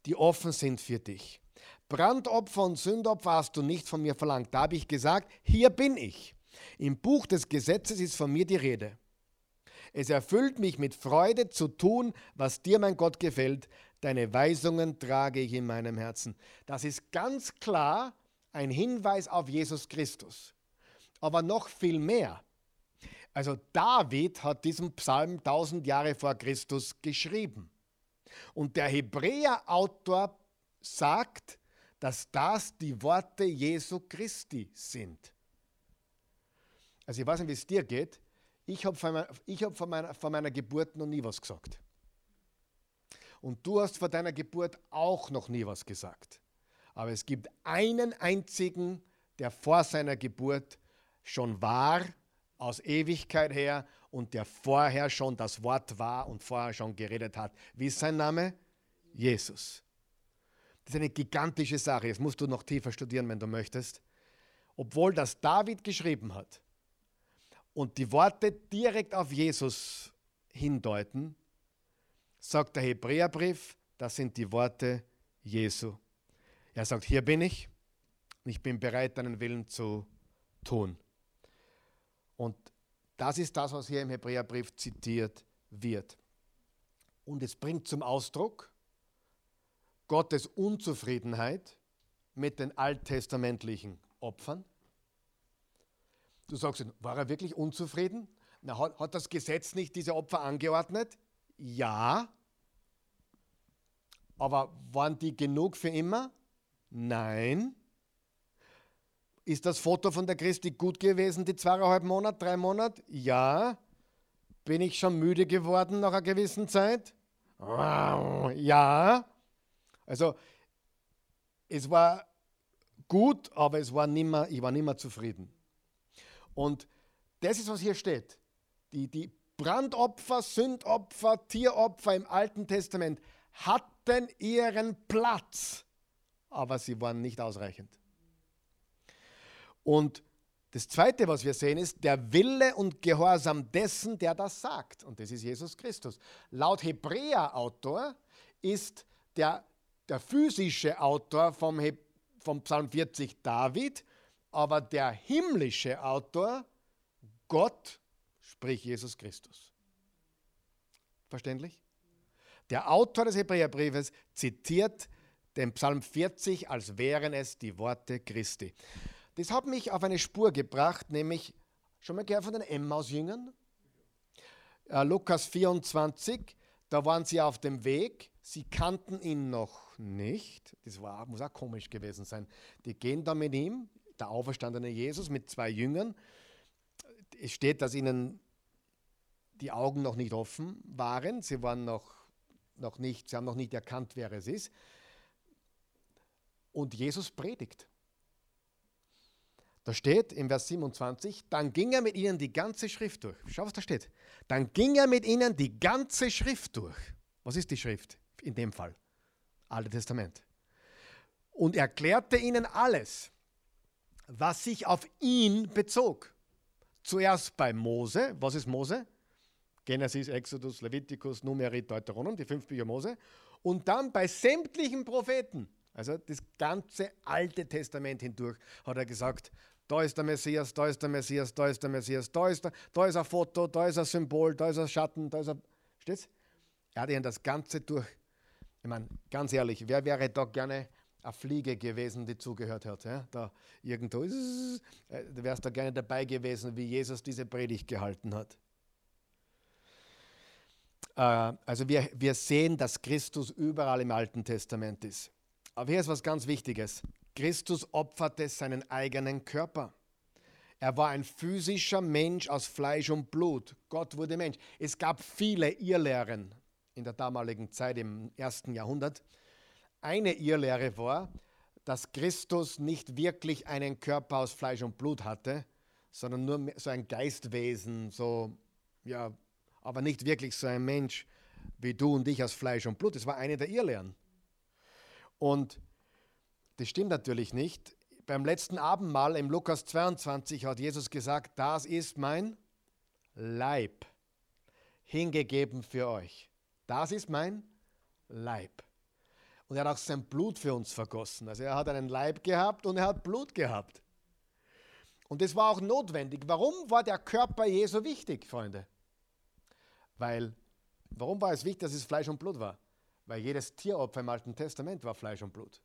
A: die offen sind für dich. Brandopfer und Sündopfer hast du nicht von mir verlangt. Da habe ich gesagt, hier bin ich. Im Buch des Gesetzes ist von mir die Rede. Es erfüllt mich mit Freude zu tun, was dir, mein Gott, gefällt. Deine Weisungen trage ich in meinem Herzen. Das ist ganz klar ein Hinweis auf Jesus Christus. Aber noch viel mehr. Also David hat diesen Psalm 1000 Jahre vor Christus geschrieben. Und der Hebräer-Autor sagt, dass das die Worte Jesu Christi sind. Also ich weiß nicht, wie es dir geht. Ich habe von, hab von, meiner, meiner Geburt noch nie was gesagt. Und du hast vor deiner Geburt auch noch nie was gesagt. Aber es gibt einen einzigen, der vor seiner Geburt schon war, aus Ewigkeit her, und der vorher schon das Wort war und vorher schon geredet hat. Wie ist sein Name? Jesus. Das ist eine gigantische Sache. Das musst du noch tiefer studieren, wenn du möchtest. Obwohl das David geschrieben hat, und die Worte direkt auf Jesus hindeuten, sagt der Hebräerbrief, das sind die Worte Jesu. Er sagt, hier bin ich und ich bin bereit, deinen Willen zu tun. Und das ist das, was hier im Hebräerbrief zitiert wird. Und es bringt zum Ausdruck Gottes Unzufriedenheit mit den alttestamentlichen Opfern Du sagst, war er wirklich unzufrieden? Na, hat, hat das Gesetz nicht diese Opfer angeordnet? Ja. Aber waren die genug für immer? Nein. Ist das Foto von der Christi gut gewesen, die zweieinhalb Monate, drei Monate? Ja. Bin ich schon müde geworden nach einer gewissen Zeit? Ja. Also, es war gut, aber es war nimmer, ich war nicht mehr zufrieden. Und das ist, was hier steht. Die, die Brandopfer, Sündopfer, Tieropfer im Alten Testament hatten ihren Platz, aber sie waren nicht ausreichend. Und das Zweite, was wir sehen, ist der Wille und Gehorsam dessen, der das sagt. Und das ist Jesus Christus. Laut Hebräer-Autor ist der, der physische Autor vom, vom Psalm 40 David, aber der himmlische Autor Gott, sprich Jesus Christus. Verständlich? Der Autor des Hebräerbriefes zitiert den Psalm 40, als wären es die Worte Christi. Das hat mich auf eine Spur gebracht, nämlich, schon mal gehört von den Emmaus-Jüngern? Äh, Lukas 24, da waren sie auf dem Weg, sie kannten ihn noch nicht. Das war, muss auch komisch gewesen sein. Die gehen da mit ihm, der auferstandene Jesus, mit zwei Jüngern. Es steht, dass ihnen die Augen noch nicht offen waren. Sie waren noch, noch nicht, sie haben noch nicht erkannt, wer es ist. Und Jesus predigt. Da steht im Vers 27, dann ging er mit ihnen die ganze Schrift durch. Schau, was da steht. Dann ging er mit ihnen die ganze Schrift durch. Was ist die Schrift in dem Fall? Alte Testament. Und erklärte ihnen alles, was sich auf ihn bezog. Zuerst bei Mose. Was ist Mose? Genesis, Exodus, Leviticus, Numeri, Deuteronom, die fünf Bücher Mose. Und dann bei sämtlichen Propheten. Also das ganze Alte Testament hindurch hat er gesagt, da ist der Messias, da ist der Messias, da ist der Messias, da ist, der, da ist ein Foto, da ist ein Symbol, da ist ein Schatten, da ist ein. Steht's? Er hat ihnen das Ganze durch. Ich meine, ganz ehrlich, wer wäre da gerne eine Fliege gewesen, die zugehört hat? Ja? Da irgendwo, äh, da wärst du gerne dabei gewesen, wie Jesus diese Predigt gehalten hat. Äh, also wir, wir sehen, dass Christus überall im Alten Testament ist. Aber hier ist was ganz Wichtiges. Christus opferte seinen eigenen Körper. Er war ein physischer Mensch aus Fleisch und Blut. Gott wurde Mensch. Es gab viele Irrlehren in der damaligen Zeit, im ersten Jahrhundert. Eine Irrlehre war, dass Christus nicht wirklich einen Körper aus Fleisch und Blut hatte, sondern nur so ein Geistwesen, so, ja, aber nicht wirklich so ein Mensch wie du und ich aus Fleisch und Blut. Das war eine der Irrlehren. Und das stimmt natürlich nicht. Beim letzten Abendmahl im Lukas 22 hat Jesus gesagt, das ist mein Leib, hingegeben für euch. Das ist mein Leib. Und er hat auch sein Blut für uns vergossen. Also er hat einen Leib gehabt und er hat Blut gehabt. Und das war auch notwendig. Warum war der Körper Jesu wichtig, Freunde? Weil, warum war es wichtig, dass es Fleisch und Blut war? Weil jedes Tieropfer im Alten Testament war Fleisch und Blut.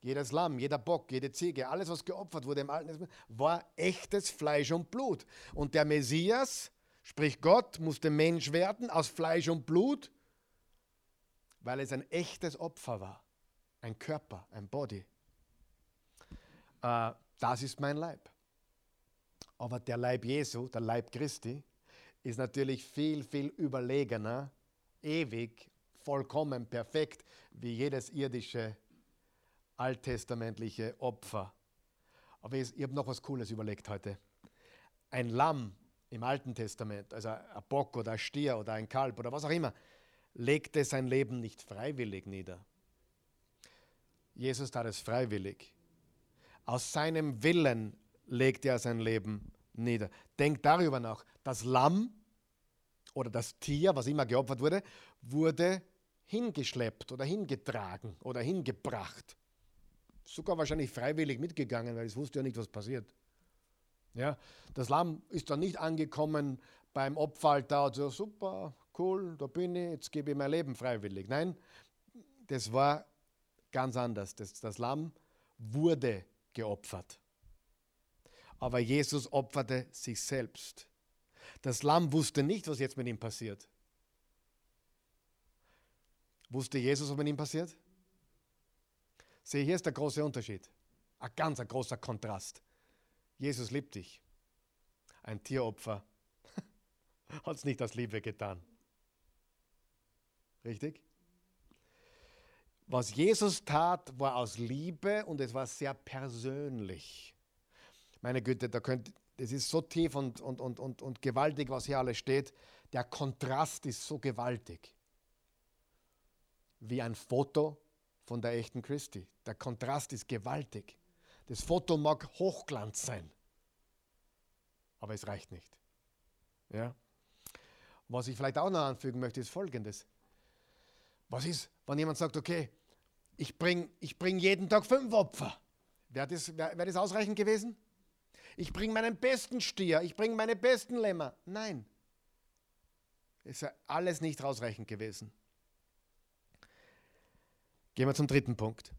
A: Jedes Lamm, jeder Bock, jede Ziege, alles, was geopfert wurde im Alten Testament, war echtes Fleisch und Blut. Und der Messias, sprich Gott, musste Mensch werden aus Fleisch und Blut, weil es ein echtes Opfer war. Ein Körper, ein Body. Äh, das ist mein Leib. Aber der Leib Jesu, der Leib Christi, ist natürlich viel, viel überlegener, ewig, vollkommen, perfekt, wie jedes irdische alttestamentliche Opfer. Aber ich, habe noch was Cooles überlegt heute. Ein Lamm im Alten Testament, also ein Bock oder ein Stier oder ein Kalb oder was auch immer, legte sein Leben nicht freiwillig nieder. Jesus tat es freiwillig. Aus seinem Willen legte er sein Leben nieder. Denkt darüber nach. Das Lamm oder das Tier, was immer geopfert wurde, wurde hingeschleppt oder hingetragen oder hingebracht sogar wahrscheinlich freiwillig mitgegangen, weil es wusste ja nicht, was passiert. Ja, das Lamm ist dann nicht angekommen beim Opferaltar und so, super, cool, da bin ich, jetzt gebe ich mein Leben freiwillig. Nein, das war ganz anders. Das, das Lamm wurde geopfert. Aber Jesus opferte sich selbst. Das Lamm wusste nicht, was jetzt mit ihm passiert. Wusste Jesus, was mit ihm passiert? Sieh, hier ist der große Unterschied. Ein ganz ein großer Kontrast. Jesus liebt dich. Ein Tieropfer hat es nicht aus Liebe getan. Richtig? Was Jesus tat, war aus Liebe und es war sehr persönlich. Meine Güte, da könnt, das ist so tief und, und, und, und, und gewaltig, was hier alles steht. Der Kontrast ist so gewaltig. Wie ein Foto von der echten Christi. Der Kontrast ist gewaltig. Das Foto mag Hochglanz sein, aber es reicht nicht. Ja? Was ich vielleicht auch noch anfügen möchte, ist Folgendes. Was ist, wenn jemand sagt, okay, ich bringe ich bring jeden Tag fünf Opfer? Wäre das, wär, wär das ausreichend gewesen? Ich bringe meinen besten Stier, ich bringe meine besten Lämmer. Nein. Ist ja alles nicht ausreichend gewesen. Gehen wir zum dritten Punkt.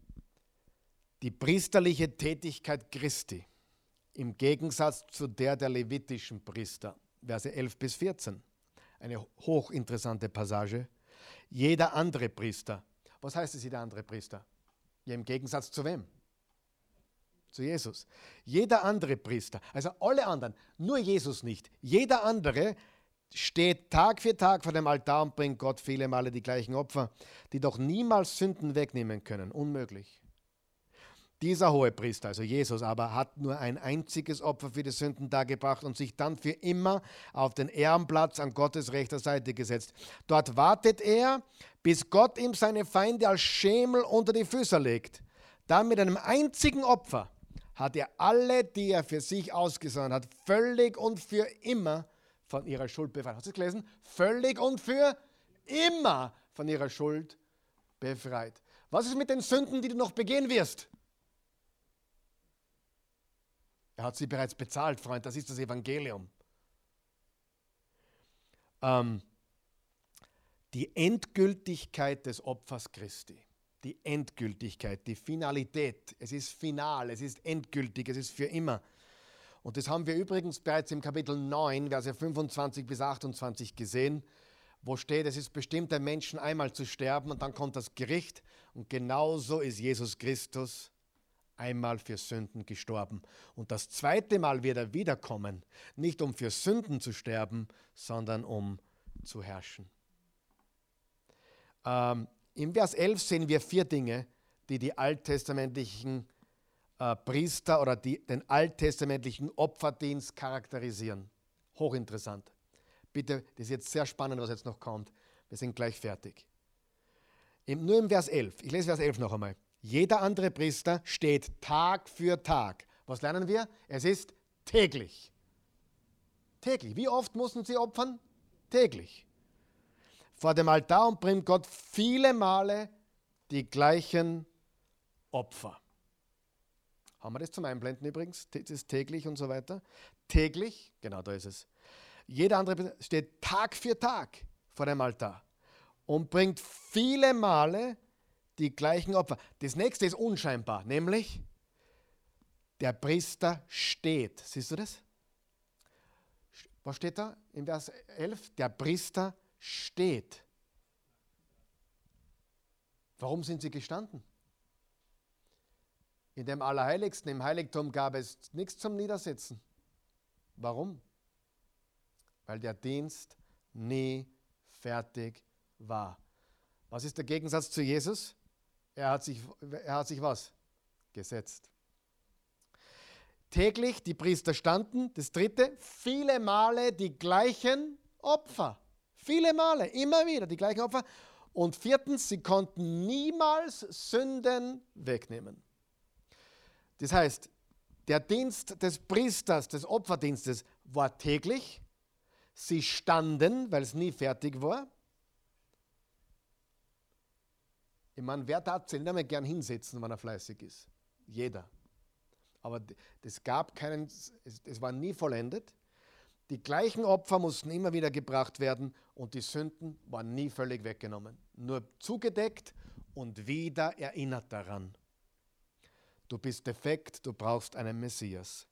A: Die priesterliche Tätigkeit Christi im Gegensatz zu der der levitischen Priester, Verse 11 bis 14. Eine hochinteressante Passage. Jeder andere Priester, was heißt es, jeder andere Priester? Ja, im Gegensatz zu wem? Zu Jesus. Jeder andere Priester, also alle anderen, nur Jesus nicht. Jeder andere steht Tag für Tag vor dem Altar und bringt Gott viele Male die gleichen Opfer, die doch niemals Sünden wegnehmen können. Unmöglich. Dieser hohe Priester, also Jesus, aber hat nur ein einziges Opfer für die Sünden dargebracht und sich dann für immer auf den Ehrenplatz an Gottes rechter Seite gesetzt. Dort wartet er, bis Gott ihm seine Feinde als Schemel unter die Füße legt. Dann mit einem einzigen Opfer hat er alle, die er für sich ausgesondert hat, völlig und für immer von ihrer Schuld befreit. Hast du es gelesen? Völlig und für immer von ihrer Schuld befreit. Was ist mit den Sünden, die du noch begehen wirst? Er hat sie bereits bezahlt, Freund. Das ist das Evangelium. Ähm, die Endgültigkeit des Opfers Christi. Die Endgültigkeit, die Finalität. Es ist final, es ist endgültig, es ist für immer. Und das haben wir übrigens bereits im Kapitel 9, Verse 25 bis 28 gesehen, wo steht, es ist bestimmt, den Menschen einmal zu sterben und dann kommt das Gericht. Und genauso ist Jesus Christus einmal für Sünden gestorben. Und das zweite Mal wird er wiederkommen, nicht um für Sünden zu sterben, sondern um zu herrschen. Ähm, Im Vers 11 sehen wir vier Dinge, die die alttestamentlichen äh, Priester oder die, den alttestamentlichen Opferdienst charakterisieren. Hochinteressant. Bitte, das ist jetzt sehr spannend, was jetzt noch kommt. Wir sind gleich fertig. Im, nur im Vers 11. Ich lese Vers 11 noch einmal. Jeder andere Priester steht Tag für Tag. Was lernen wir? Es ist täglich. Täglich. Wie oft mussten sie opfern? Täglich. Vor dem Altar und bringt Gott viele Male die gleichen Opfer. Haben wir das zum Einblenden übrigens? Das ist täglich und so weiter. Täglich, genau da ist es. Jeder andere steht Tag für Tag vor dem Altar und bringt viele Male die gleichen Opfer. Das nächste ist unscheinbar, nämlich der Priester steht. Siehst du das? Was steht da in Vers 11? Der Priester steht. Warum sind sie gestanden? In dem Allerheiligsten, im Heiligtum gab es nichts zum Niedersetzen. Warum? Weil der Dienst nie fertig war. Was ist der Gegensatz zu Jesus? Er hat sich, er hat sich was? Gesetzt. Täglich die Priester standen. Das dritte, viele Male die gleichen Opfer. Viele Male, immer wieder die gleichen Opfer. Und viertens, sie konnten niemals Sünden wegnehmen. Das heißt, der Dienst des Priesters, des Opferdienstes war täglich. Sie standen, weil es nie fertig war. Ich meine, wer darf sich nicht einmal gern hinsetzen, wenn er fleißig ist? Jeder. Aber es gab keinen, es, es war nie vollendet. Die gleichen Opfer mussten immer wieder gebracht werden und die Sünden waren nie völlig weggenommen. Nur zugedeckt und wieder erinnert daran. Du bist defekt, du brauchst einen Messias.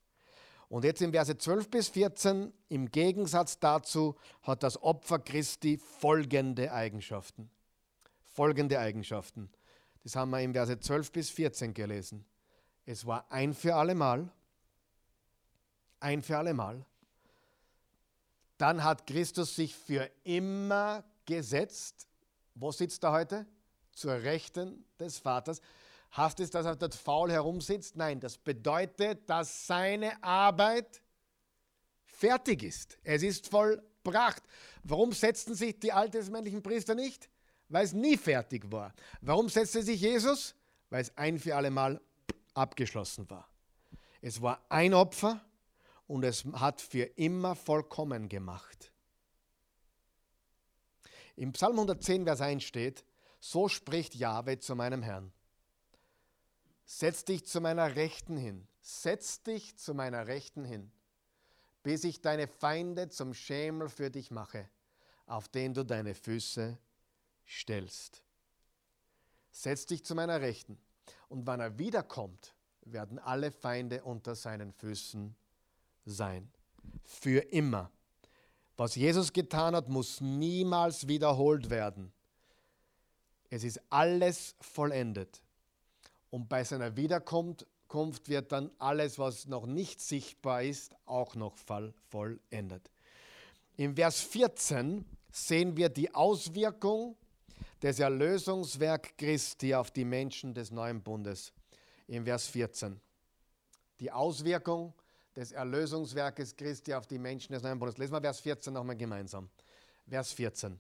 A: Und jetzt in Verse 12 bis 14, im Gegensatz dazu, hat das Opfer Christi folgende Eigenschaften folgende Eigenschaften. Das haben wir in Verse 12 bis 14 gelesen. Es war ein für allemal, ein für allemal. Dann hat Christus sich für immer gesetzt. Wo sitzt er heute? Zur Rechten des Vaters. Hast es, dass er dort faul herumsitzt? Nein, das bedeutet, dass seine Arbeit fertig ist. Es ist vollbracht. Warum setzten sich die alttestamentlichen Priester nicht? Weil es nie fertig war. Warum setzte sich Jesus? Weil es ein für alle Mal abgeschlossen war. Es war ein Opfer und es hat für immer vollkommen gemacht. Im Psalm 110, Vers 1 steht, so spricht Jahwe zu meinem Herrn. Setz dich zu meiner Rechten hin, setz dich zu meiner Rechten hin, bis ich deine Feinde zum Schemel für dich mache, auf den du deine Füße stellst. Setz dich zu meiner Rechten, und wenn er wiederkommt, werden alle Feinde unter seinen Füßen sein. Für immer. Was Jesus getan hat, muss niemals wiederholt werden. Es ist alles vollendet. Und bei seiner Wiederkunft wird dann alles, was noch nicht sichtbar ist, auch noch vollendet. Im Vers 14 sehen wir die Auswirkung des Erlösungswerk Christi auf die Menschen des neuen Bundes. Im Vers 14. Die Auswirkung des Erlösungswerkes Christi auf die Menschen des neuen Bundes. Lesen wir Vers 14 nochmal gemeinsam. Vers 14.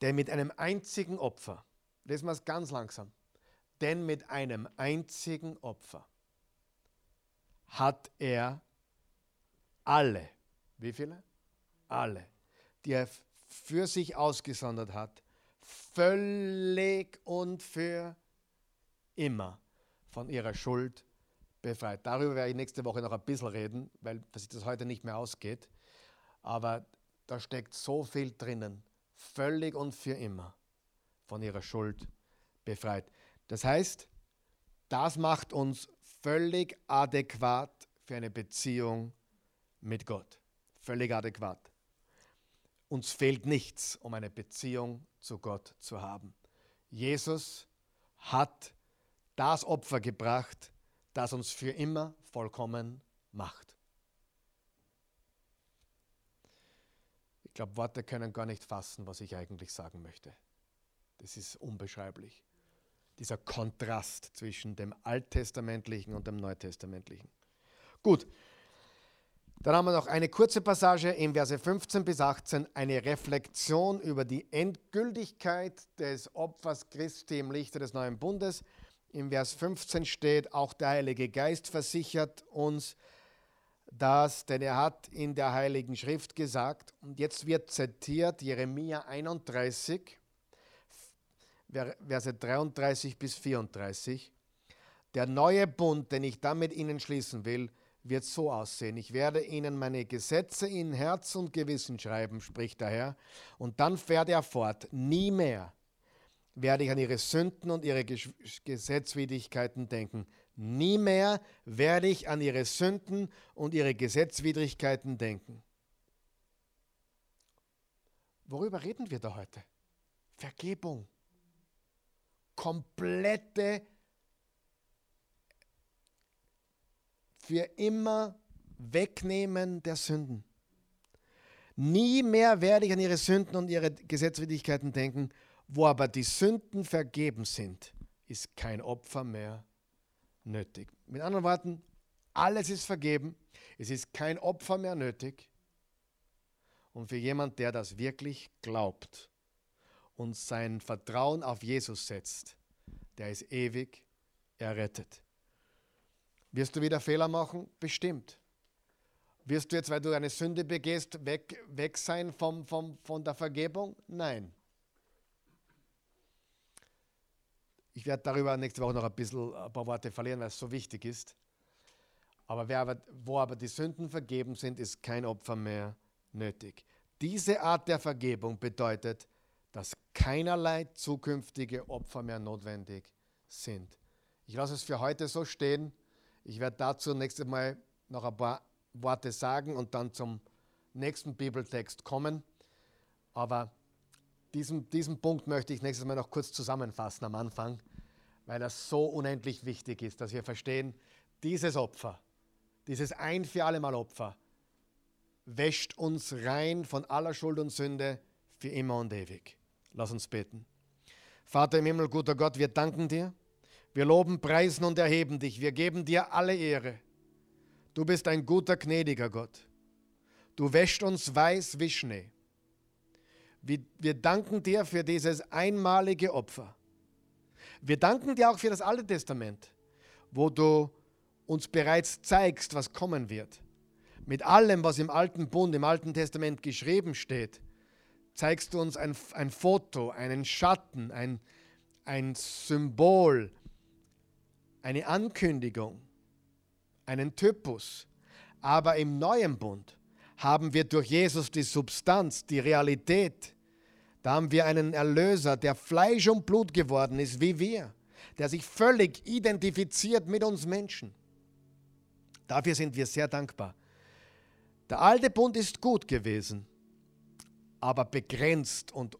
A: Denn mit einem einzigen Opfer, lesen wir es ganz langsam, denn mit einem einzigen Opfer hat er alle, wie viele? Alle, die er für sich ausgesondert hat, völlig und für immer von ihrer Schuld befreit. Darüber werde ich nächste Woche noch ein bisschen reden, weil sich das heute nicht mehr ausgeht. Aber da steckt so viel drinnen. Völlig und für immer von ihrer Schuld befreit. Das heißt, das macht uns völlig adäquat für eine Beziehung mit Gott. Völlig adäquat. Uns fehlt nichts, um eine Beziehung zu Gott zu haben. Jesus hat das Opfer gebracht, das uns für immer vollkommen macht. Ich glaube, Worte können gar nicht fassen, was ich eigentlich sagen möchte. Das ist unbeschreiblich. Dieser Kontrast zwischen dem Alttestamentlichen und dem Neutestamentlichen. Gut, dann haben wir noch eine kurze Passage im Verse 15 bis 18, eine Reflexion über die Endgültigkeit des Opfers Christi im Lichte des neuen Bundes. Im Vers 15 steht, auch der Heilige Geist versichert uns das, denn er hat in der Heiligen Schrift gesagt, und jetzt wird zitiert Jeremia 31, Verse 33 bis 34, der neue Bund, den ich damit ihnen schließen will, wird so aussehen. Ich werde ihnen meine Gesetze in Herz und Gewissen schreiben, spricht der Herr. Und dann fährt er fort, nie mehr werde ich an ihre Sünden und ihre Gesetzwidrigkeiten denken. Nie mehr werde ich an ihre Sünden und ihre Gesetzwidrigkeiten denken. Worüber reden wir da heute? Vergebung. Komplette, für immer Wegnehmen der Sünden. Nie mehr werde ich an ihre Sünden und ihre Gesetzwidrigkeiten denken wo aber die Sünden vergeben sind, ist kein Opfer mehr nötig. Mit anderen Worten, alles ist vergeben, es ist kein Opfer mehr nötig. Und für jemand, der das wirklich glaubt und sein Vertrauen auf Jesus setzt, der ist ewig errettet. Wirst du wieder Fehler machen? Bestimmt. Wirst du jetzt, weil du eine Sünde begehst, weg, weg sein vom, vom, von der Vergebung? Nein. Ich werde darüber nächste Woche noch ein, bisschen, ein paar Worte verlieren, weil es so wichtig ist. Aber, aber wo aber die Sünden vergeben sind, ist kein Opfer mehr nötig. Diese Art der Vergebung bedeutet, dass keinerlei zukünftige Opfer mehr notwendig sind. Ich lasse es für heute so stehen. Ich werde dazu nächstes Mal noch ein paar Worte sagen und dann zum nächsten Bibeltext kommen. Aber diesen, diesen Punkt möchte ich nächstes Mal noch kurz zusammenfassen am Anfang, weil das so unendlich wichtig ist, dass wir verstehen, dieses Opfer, dieses ein für alle Mal Opfer, wäscht uns rein von aller Schuld und Sünde für immer und ewig. Lass uns beten. Vater im Himmel, guter Gott, wir danken dir. Wir loben, preisen und erheben dich. Wir geben dir alle Ehre. Du bist ein guter, gnädiger Gott. Du wäscht uns weiß wie Schnee. Wir danken dir für dieses einmalige Opfer. Wir danken dir auch für das Alte Testament, wo du uns bereits zeigst, was kommen wird. Mit allem, was im Alten Bund, im Alten Testament geschrieben steht, zeigst du uns ein, ein Foto, einen Schatten, ein, ein Symbol, eine Ankündigung, einen Typus. Aber im neuen Bund haben wir durch Jesus die Substanz, die Realität. Da haben wir einen Erlöser, der Fleisch und Blut geworden ist wie wir, der sich völlig identifiziert mit uns Menschen. Dafür sind wir sehr dankbar. Der alte Bund ist gut gewesen, aber begrenzt und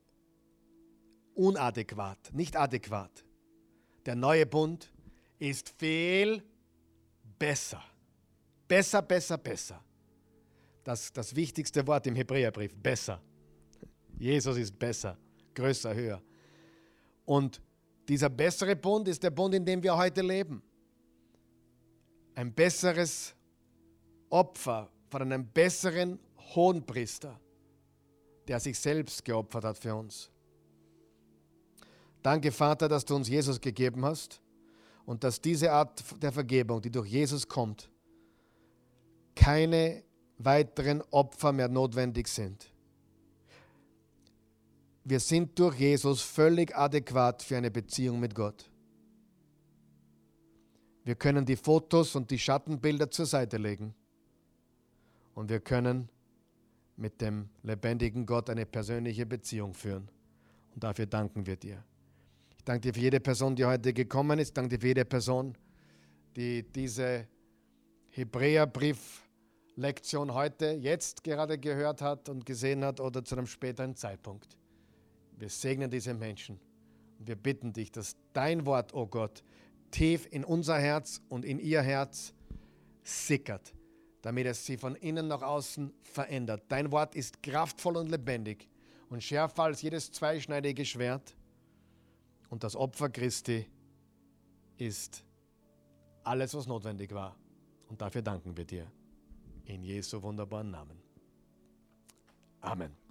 A: unadäquat, nicht adäquat. Der neue Bund ist viel besser. Besser, besser, besser. Das, das wichtigste Wort im Hebräerbrief, besser. Jesus ist besser, größer, höher. Und dieser bessere Bund ist der Bund, in dem wir heute leben. Ein besseres Opfer von einem besseren Hohenpriester, der sich selbst geopfert hat für uns. Danke, Vater, dass du uns Jesus gegeben hast und dass diese Art der Vergebung, die durch Jesus kommt, keine weiteren Opfer mehr notwendig sind. Wir sind durch Jesus völlig adäquat für eine Beziehung mit Gott. Wir können die Fotos und die Schattenbilder zur Seite legen und wir können mit dem lebendigen Gott eine persönliche Beziehung führen. Und dafür danken wir dir. Ich danke dir für jede Person, die heute gekommen ist. Ich danke dir für jede Person, die diese Hebräerbrief-Lektion heute, jetzt gerade gehört hat und gesehen hat oder zu einem späteren Zeitpunkt. Wir segnen diese Menschen und wir bitten dich, dass dein Wort, oh Gott, tief in unser Herz und in ihr Herz sickert, damit es sie von innen nach außen verändert. Dein Wort ist kraftvoll und lebendig und schärfer als jedes zweischneidige Schwert. Und das Opfer Christi ist alles, was notwendig war. Und dafür danken wir dir. In Jesu wunderbaren Namen. Amen.